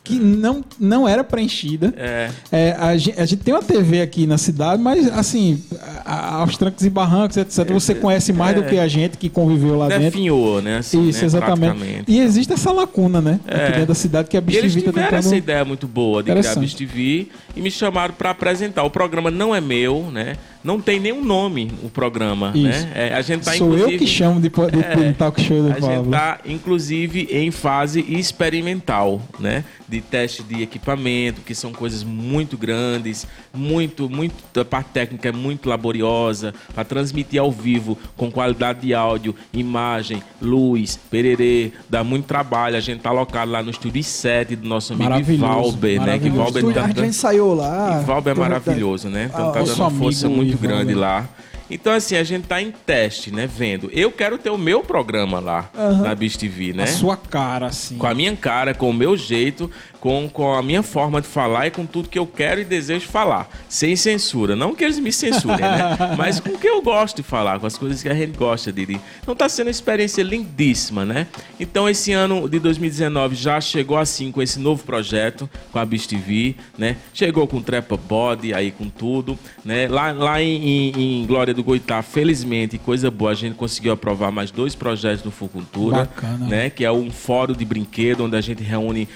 Speaker 1: que não, não era preenchida.
Speaker 3: É.
Speaker 1: É, a, gente, a gente tem uma TV aqui na cidade, mas assim, a- aos trancos e barrancos, etc. Você conhece mais
Speaker 3: é.
Speaker 1: do que a gente que conviveu lá dentro.
Speaker 3: Definhou, né? Assim,
Speaker 1: Isso,
Speaker 3: né?
Speaker 1: exatamente. E existe essa lacuna, né?
Speaker 3: É.
Speaker 1: Aqui dentro da cidade que a
Speaker 3: eles
Speaker 1: Bistivi tá
Speaker 3: tiveram
Speaker 1: tentando.
Speaker 3: essa ideia muito boa de criar a
Speaker 1: Interessante.
Speaker 3: Bis TV e me chamaram para apresentar. O programa não é meu, né? Não tem nenhum nome o programa,
Speaker 1: Isso.
Speaker 3: né? É, a gente tá
Speaker 1: Sou
Speaker 3: inclusive
Speaker 1: eu que chamo de, po- de,
Speaker 3: É,
Speaker 1: de talk show do
Speaker 3: a gente
Speaker 1: Pablo.
Speaker 3: está, inclusive, em fase experimental, né? De teste de equipamento, que são coisas muito grandes, muito, muito. A parte técnica é muito laboriosa, para transmitir ao vivo com qualidade de áudio, imagem, luz, pererê, dá muito trabalho. A gente tá alocado lá no estúdio 7 do nosso amigo Ivalber, né? Que
Speaker 2: Estúdio,
Speaker 3: tá
Speaker 2: a gente ensaiou lá.
Speaker 3: Ivalber é maravilhoso, né? Então
Speaker 2: Ah,
Speaker 3: tá
Speaker 1: nosso
Speaker 3: dando uma força
Speaker 1: amigo
Speaker 3: muito
Speaker 1: Ivalber.
Speaker 3: grande lá. Então, assim, a gente tá em teste, né? Vendo. Eu quero ter o meu programa lá na Bis TV, né?
Speaker 1: A sua cara, assim.
Speaker 3: Com a minha cara, com o meu jeito, com, com a minha forma de falar e com tudo que eu quero e desejo falar. Sem censura. Não que eles me censurem, né? Mas com o que eu gosto de falar, com as coisas que a gente gosta de. Então tá sendo uma experiência lindíssima, né? Então esse ano de 2019 já chegou assim com esse novo projeto, com a Bis TV, né? Chegou com Trepa Body, aí com tudo, né? Lá, lá em, em- em Glória do Goitá, felizmente, coisa boa, a gente conseguiu aprovar mais dois projetos do Fucultura,
Speaker 1: Bacana.
Speaker 3: né? Que é um fórum de brinquedo, onde a gente reúne,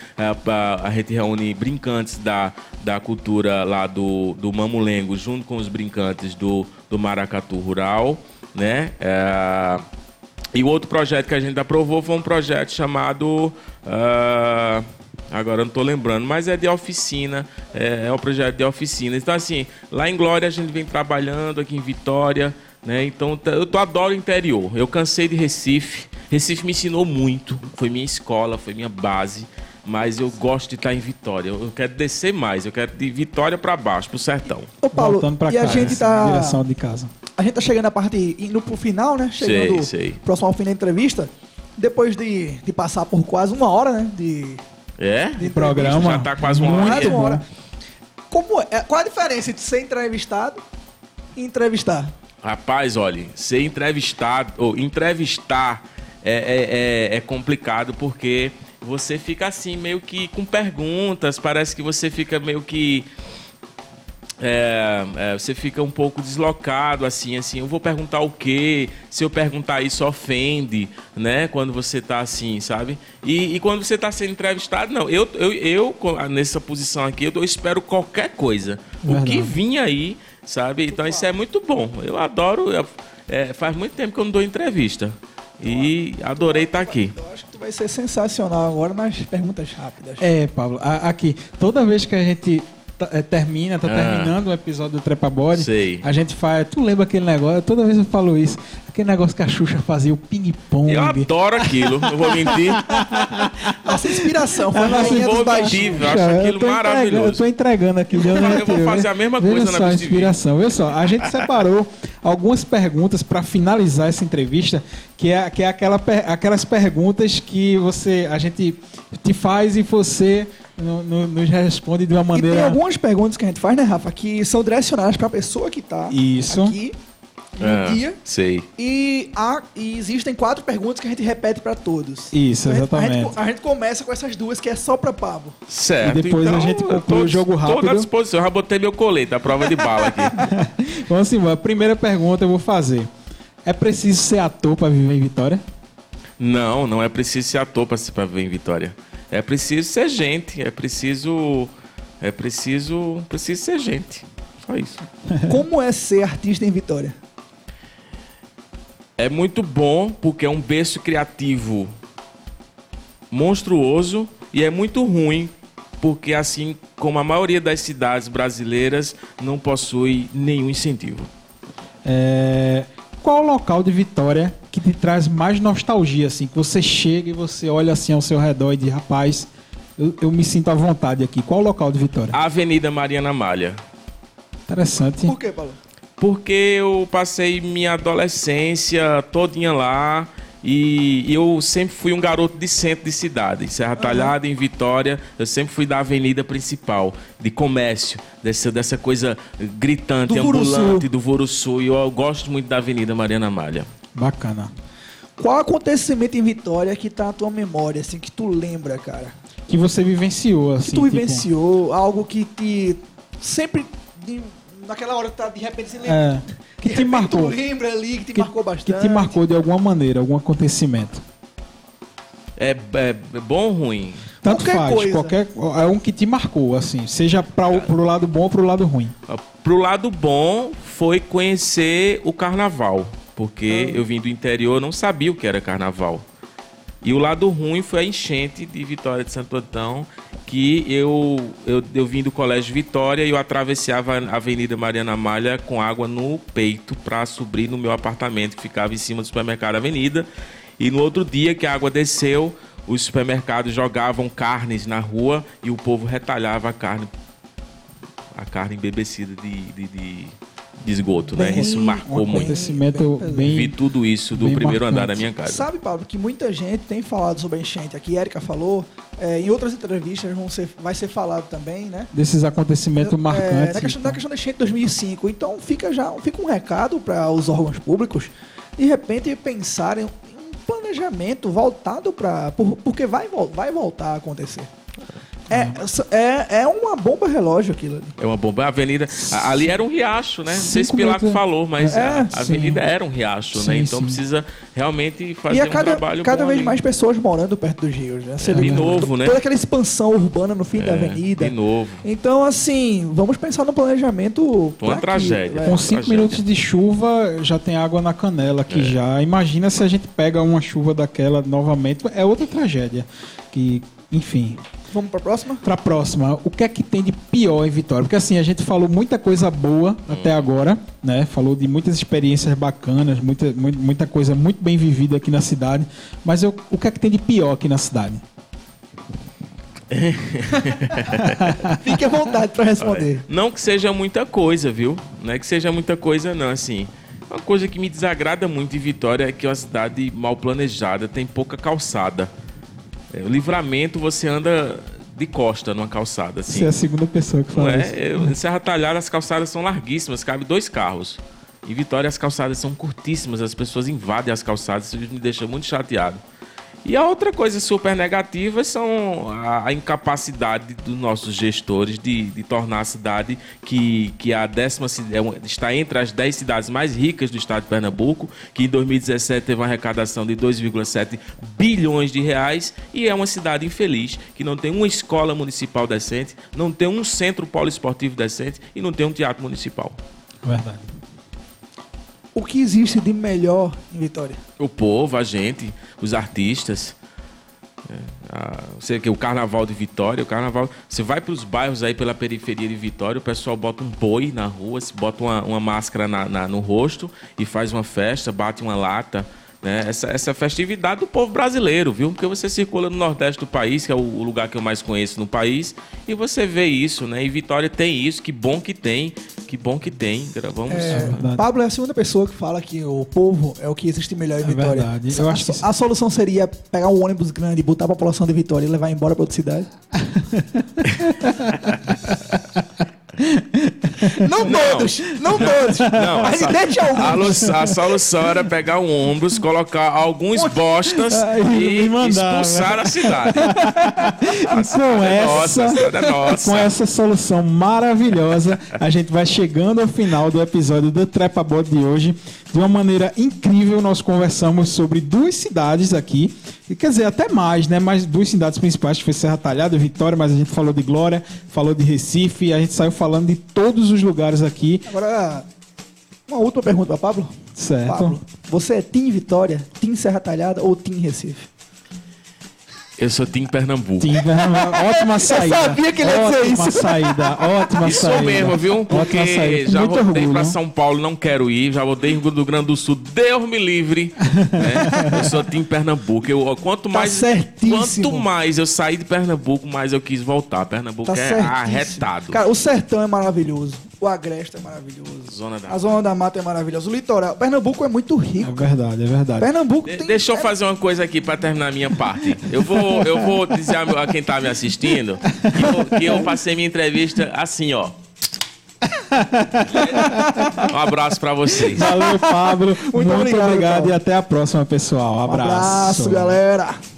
Speaker 3: pa- a gente reúne brincantes da, da cultura lá do, do Mamulengo, junto com os brincantes do, do Maracatu Rural, né? Eh, e o outro projeto que a gente aprovou foi um projeto chamado. ah, agora eu não estou lembrando, mas é de oficina. É, é um projeto de oficina. Então, assim, lá em Glória a gente vem trabalhando, aqui em Vitória. Né? Então, t- eu tô- adoro o interior. Eu cansei de Recife. Recife me ensinou muito. Foi minha escola, foi minha base. Mas eu gosto de estar em Vitória. Eu quero descer mais. Eu quero de Vitória para baixo, pro sertão.
Speaker 2: Ô, Paulo,
Speaker 1: Voltando pra
Speaker 2: e
Speaker 1: cá,
Speaker 2: a gente tá.
Speaker 1: direção de casa.
Speaker 2: A gente tá chegando a parte, indo pro final, né? Chegando
Speaker 3: Sei, sei.
Speaker 2: próximo ao fim da entrevista. Depois de, de passar por quase uma hora, né? De,
Speaker 3: É?
Speaker 2: de
Speaker 1: programa.
Speaker 3: Já tá quase uma hora.
Speaker 2: Quase uma hora. Como é, qual a diferença entre ser entrevistado e entrevistar?
Speaker 3: Rapaz, olha, ser entrevistado ou entrevistar é, é, é- é complicado porque você fica assim, meio que com perguntas, parece que você fica meio que. É, é, você fica um pouco deslocado, assim, assim, eu vou perguntar o quê? Se eu perguntar isso, ofende, né? Quando você tá assim, sabe? E, e quando você tá sendo entrevistado, não. Eu, eu, eu, nessa posição aqui, eu, eu espero qualquer coisa.
Speaker 1: Verdade.
Speaker 3: O que vinha aí, sabe? Então isso é muito bom. Eu adoro. eu- é, faz muito tempo que eu não dou entrevista. E adorei estar aqui.
Speaker 2: Eu acho que tu vai ser sensacional agora nas perguntas rápidas.
Speaker 1: É, Pablo, a- aqui, toda vez que a gente tá- termina, tá
Speaker 3: Ah.
Speaker 1: terminando um episódio do Trepa Body,
Speaker 3: Sei.
Speaker 1: a gente faz. Tu lembra aquele negócio? Toda vez eu falo isso. Aquele negócio que a Xuxa fazia, o ping-pong.
Speaker 3: Eu adoro aquilo, não vou mentir.
Speaker 2: Nossa inspiração foi a
Speaker 1: mas
Speaker 2: rainha
Speaker 3: vou
Speaker 2: dos baixinhos.
Speaker 3: eu acho aquilo
Speaker 1: entregando-
Speaker 3: maravilhoso.
Speaker 1: Eu tô entregando aqui. Eu,
Speaker 3: Eu vou fazer a mesma
Speaker 1: Veja
Speaker 3: coisa na
Speaker 1: só, a
Speaker 3: MTV.
Speaker 1: inspiração. Veja só, a gente separou algumas perguntas para finalizar essa entrevista, que é, que é aquela, aquelas perguntas que você, a gente te faz e você no- no- nos responde de uma
Speaker 2: E tem
Speaker 1: maneira...
Speaker 2: algumas perguntas que a gente faz, né, Rafa, que são direcionadas para a pessoa que tá
Speaker 1: Isso.
Speaker 2: aqui
Speaker 3: Ah,
Speaker 2: dia.
Speaker 3: sei.
Speaker 2: E, há, e existem quatro perguntas que a gente repete para todos.
Speaker 1: Isso,
Speaker 2: A gente- A
Speaker 1: exatamente.
Speaker 2: gente, a gente começa com essas duas que é só para Pablo.
Speaker 3: Certo.
Speaker 1: E depois a gente
Speaker 3: eu
Speaker 1: conclui
Speaker 3: tô-
Speaker 1: o jogo
Speaker 3: Tô
Speaker 1: rápido.
Speaker 3: à disposição, já botei meu colete, a prova de bala aqui.
Speaker 1: Vamos assim, a primeira pergunta eu vou fazer. É preciso ser ator para viver em Vitória?
Speaker 3: Não, não é preciso ser ator para ver em Vitória. É preciso ser gente, é preciso. É preciso. Preciso ser gente. Só isso.
Speaker 2: Como é ser artista em Vitória?
Speaker 3: É muito bom porque é um berço criativo monstruoso e é muito ruim porque assim como a maioria das cidades brasileiras não possui nenhum incentivo.
Speaker 1: É, Qual o local de Vitória que te traz mais nostalgia, assim? Que você chega e você olha assim ao seu redor e diz, rapaz, eu, eu me sinto à vontade aqui. Qual o local de Vitória?
Speaker 3: Avenida Mariana Malha.
Speaker 1: Interessante.
Speaker 2: Por quê, Paulo?
Speaker 3: Porque eu passei minha adolescência todinha lá e eu sempre fui um garoto de centro de cidade. Em Serra Talhada, em Vitória, eu sempre fui da avenida principal, de comércio, dessa, dessa coisa gritante,
Speaker 2: Do Vuruçu.
Speaker 3: ambulante do Voruçu. E eu gosto muito da Avenida Mariana Malha.
Speaker 1: Bacana.
Speaker 2: Qual acontecimento em Vitória que tá na tua memória, assim, que tu lembra, cara?
Speaker 1: Que você vivenciou, assim.
Speaker 2: Que tu
Speaker 1: tipo,
Speaker 2: vivenciou, algo que te. Sempre. Naquela hora que tá de repente se lembra.
Speaker 1: É, que te marcou.
Speaker 2: Tu lembra ali, que te
Speaker 1: Que,
Speaker 2: marcou
Speaker 1: que
Speaker 2: bastante.
Speaker 1: te marcou de alguma maneira, algum acontecimento.
Speaker 3: É, é bom ou ruim?
Speaker 1: Tanto
Speaker 2: Qualquer
Speaker 1: faz,
Speaker 2: coisa.
Speaker 1: qualquer é um que te marcou, assim, seja para o pro lado bom ou pro lado ruim.
Speaker 3: Pro lado bom foi conhecer o carnaval, porque eu vim do interior, não sabia o que era carnaval. E o lado ruim foi a enchente de Vitória de Santo Antão, que eu, eu, eu vim do Colégio Vitória e eu atravessava a Avenida Mariana Malha com água no peito para subir no meu apartamento, que ficava em cima do supermercado Avenida. E no outro dia que a água desceu, os supermercados jogavam carnes na rua e o povo retalhava a carne a carne embebecida de, de, de- de esgoto, né?
Speaker 2: Bem-
Speaker 3: Isso marcou
Speaker 1: Um
Speaker 3: muito.
Speaker 1: acontecimento
Speaker 2: bem
Speaker 1: bem.
Speaker 3: Vi tudo isso do primeiro
Speaker 1: marcante.
Speaker 3: andar da minha casa.
Speaker 2: Sabe, Pablo, que muita gente tem falado sobre a enchente aqui, Érica falou, é, em outras entrevistas vão ser, vai ser falado também, né?
Speaker 1: desses acontecimentos
Speaker 2: É,
Speaker 1: marcantes.
Speaker 2: na, questão, na questão da enchente de 2005. Então fica já fica um recado para os órgãos públicos, de repente pensarem em um planejamento voltado para. Porque vai, vai voltar a acontecer. É, é, é uma bomba relógio aquilo ali.
Speaker 3: É uma bomba. A avenida. a- ali era um riacho, né? Não sei se Pilato
Speaker 1: metros.
Speaker 3: falou, mas
Speaker 2: É,
Speaker 3: a, a avenida era um riacho,
Speaker 1: Sim,
Speaker 3: né? Então
Speaker 1: sim.
Speaker 3: precisa realmente fazer
Speaker 2: e a
Speaker 3: um
Speaker 2: cada,
Speaker 3: trabalho
Speaker 2: cada
Speaker 3: bom
Speaker 2: vez
Speaker 3: ali.
Speaker 2: mais pessoas morando perto dos rios, né? Você
Speaker 3: de
Speaker 2: lembra?
Speaker 3: novo, né?
Speaker 2: Toda aquela expansão urbana no fim da
Speaker 3: É,
Speaker 2: avenida.
Speaker 3: De novo.
Speaker 2: Então, assim, vamos pensar no planejamento.
Speaker 3: Uma tragédia.
Speaker 2: né?
Speaker 1: Com
Speaker 3: É,
Speaker 1: cinco
Speaker 3: tragédia.
Speaker 1: minutos de chuva já tem água na canela aqui já. Imagina se a gente pega uma chuva daquela novamente. É outra tragédia. Que, enfim.
Speaker 2: Vamos para a próxima?
Speaker 1: Pra próxima, o que é que tem de pior em Vitória? Porque assim, a gente falou muita coisa boa até agora, né? Falou de muitas experiências bacanas, muita, mu- muita coisa muito bem vivida aqui na cidade. Mas eu- o que é que tem de pior aqui na cidade?
Speaker 2: Fique à vontade para responder.
Speaker 3: Não que seja muita coisa, viu? Não é que seja muita coisa, não. Assim, uma coisa que me desagrada muito em Vitória é que é uma cidade mal planejada, tem pouca calçada. É, o livramento você anda de costa numa calçada, assim.
Speaker 1: Você é a segunda pessoa que
Speaker 3: Não
Speaker 1: fala isso.
Speaker 3: é? Em Serra Talhada as calçadas são larguíssimas, cabe dois carros. Em Vitória as calçadas são curtíssimas, as pessoas invadem as calçadas, isso me deixa muito chateado. E a outra coisa super negativa são a, incapacidade dos nossos gestores de, de tornar a cidade que, que a décima ci- é está entre as 10 cidades mais ricas do estado de Pernambuco, que em 2017 teve uma arrecadação de 2,7 bilhões de reais e é uma cidade infeliz, que não tem uma escola municipal decente, não tem um centro poliesportivo decente e não tem um teatro municipal.
Speaker 1: Verdade.
Speaker 2: O que existe de melhor em Vitória?
Speaker 3: O povo, a gente, os artistas. É, a- sei que o carnaval de Vitória, o carnaval. Você vai para os bairros aí pela periferia de Vitória, o pessoal bota um boi na rua, se bota uma, uma máscara na- na- no rosto e faz uma festa, bate uma lata. Né? Essa, essa festividade do povo brasileiro, viu? Porque você circula no Nordeste do país, que é o, o lugar que eu mais conheço no país, e você vê isso, né? E Vitória tem isso, que bom que tem, que bom que tem. Vamos.
Speaker 2: É,
Speaker 1: verdade.
Speaker 2: Pablo é a segunda pessoa que fala que o povo é o que existe melhor em
Speaker 1: É
Speaker 2: Vitória.
Speaker 1: verdade. Eu
Speaker 2: a,
Speaker 1: acho que
Speaker 2: a solução seria pegar um ônibus grande, botar a população de Vitória e levar embora para outra cidade? não todos, não todos.
Speaker 3: Não,
Speaker 2: Mas
Speaker 3: a,
Speaker 2: deixa
Speaker 3: a,
Speaker 2: alguns.
Speaker 3: lu- a solução era pegar um ônibus, colocar alguns bostas
Speaker 1: Aí,
Speaker 3: e
Speaker 1: me mandava.
Speaker 3: expulsar a cidade.
Speaker 1: E
Speaker 3: cidade
Speaker 1: com
Speaker 3: é
Speaker 1: essa,
Speaker 3: nossa, a cidade é nossa.
Speaker 1: com essa solução maravilhosa, a gente vai chegando ao final do episódio do Trepa Bot de hoje. De uma maneira incrível, nós conversamos sobre duas cidades aqui. E, quer dizer, até mais, né? Mas duas cidades principais, que foi Serra Talhada e Vitória, mas a gente falou de Glória, falou de Recife, a gente saiu falando de todos os lugares aqui.
Speaker 2: Agora, uma última pergunta para Pablo.
Speaker 1: Certo.
Speaker 2: Pablo, você é Tim Vitória, Tim Serra Talhada ou Tim Recife?
Speaker 3: Eu sou Tim Pernambuco.
Speaker 1: Sim, ótima saída.
Speaker 2: sabia que ele ia dizer
Speaker 1: ótima
Speaker 2: isso.
Speaker 1: saída, ótima
Speaker 3: E
Speaker 1: saída.
Speaker 3: sou mesmo, viu?
Speaker 1: Ótima
Speaker 3: Porque
Speaker 1: saída,
Speaker 3: já
Speaker 1: muito
Speaker 3: voltei
Speaker 1: orgulho.
Speaker 3: pra São Paulo, não quero ir. Já voltei Rio do Grande do Sul, Deus me livre. né? Eu sou Tim Pernambuco. Eu, quanto mais,
Speaker 2: certíssimo.
Speaker 3: quanto mais eu saí de Pernambuco, mais eu quis voltar. Pernambuco
Speaker 2: Tá
Speaker 3: é
Speaker 2: certíssimo.
Speaker 3: arretado.
Speaker 2: Cara, o sertão é maravilhoso. O agreste é maravilhoso.
Speaker 3: Zona da-
Speaker 2: A zona da mata é maravilhosa. O litoral. Pernambuco é muito
Speaker 1: É
Speaker 2: rico.
Speaker 1: verdade, é verdade.
Speaker 2: Pernambuco
Speaker 3: De-
Speaker 2: tem.
Speaker 3: Deixa eu
Speaker 2: é-
Speaker 3: fazer uma coisa aqui pra terminar a minha parte. Eu vou, eu vou dizer a, quem tá me assistindo que eu, que eu passei minha entrevista assim, ó. Um abraço pra vocês.
Speaker 1: Valeu, Pablo. Muito,
Speaker 2: Muito
Speaker 1: obrigado,
Speaker 2: obrigado,
Speaker 1: e até a próxima, pessoal.
Speaker 2: Um
Speaker 1: Abraço.
Speaker 2: abraço, galera.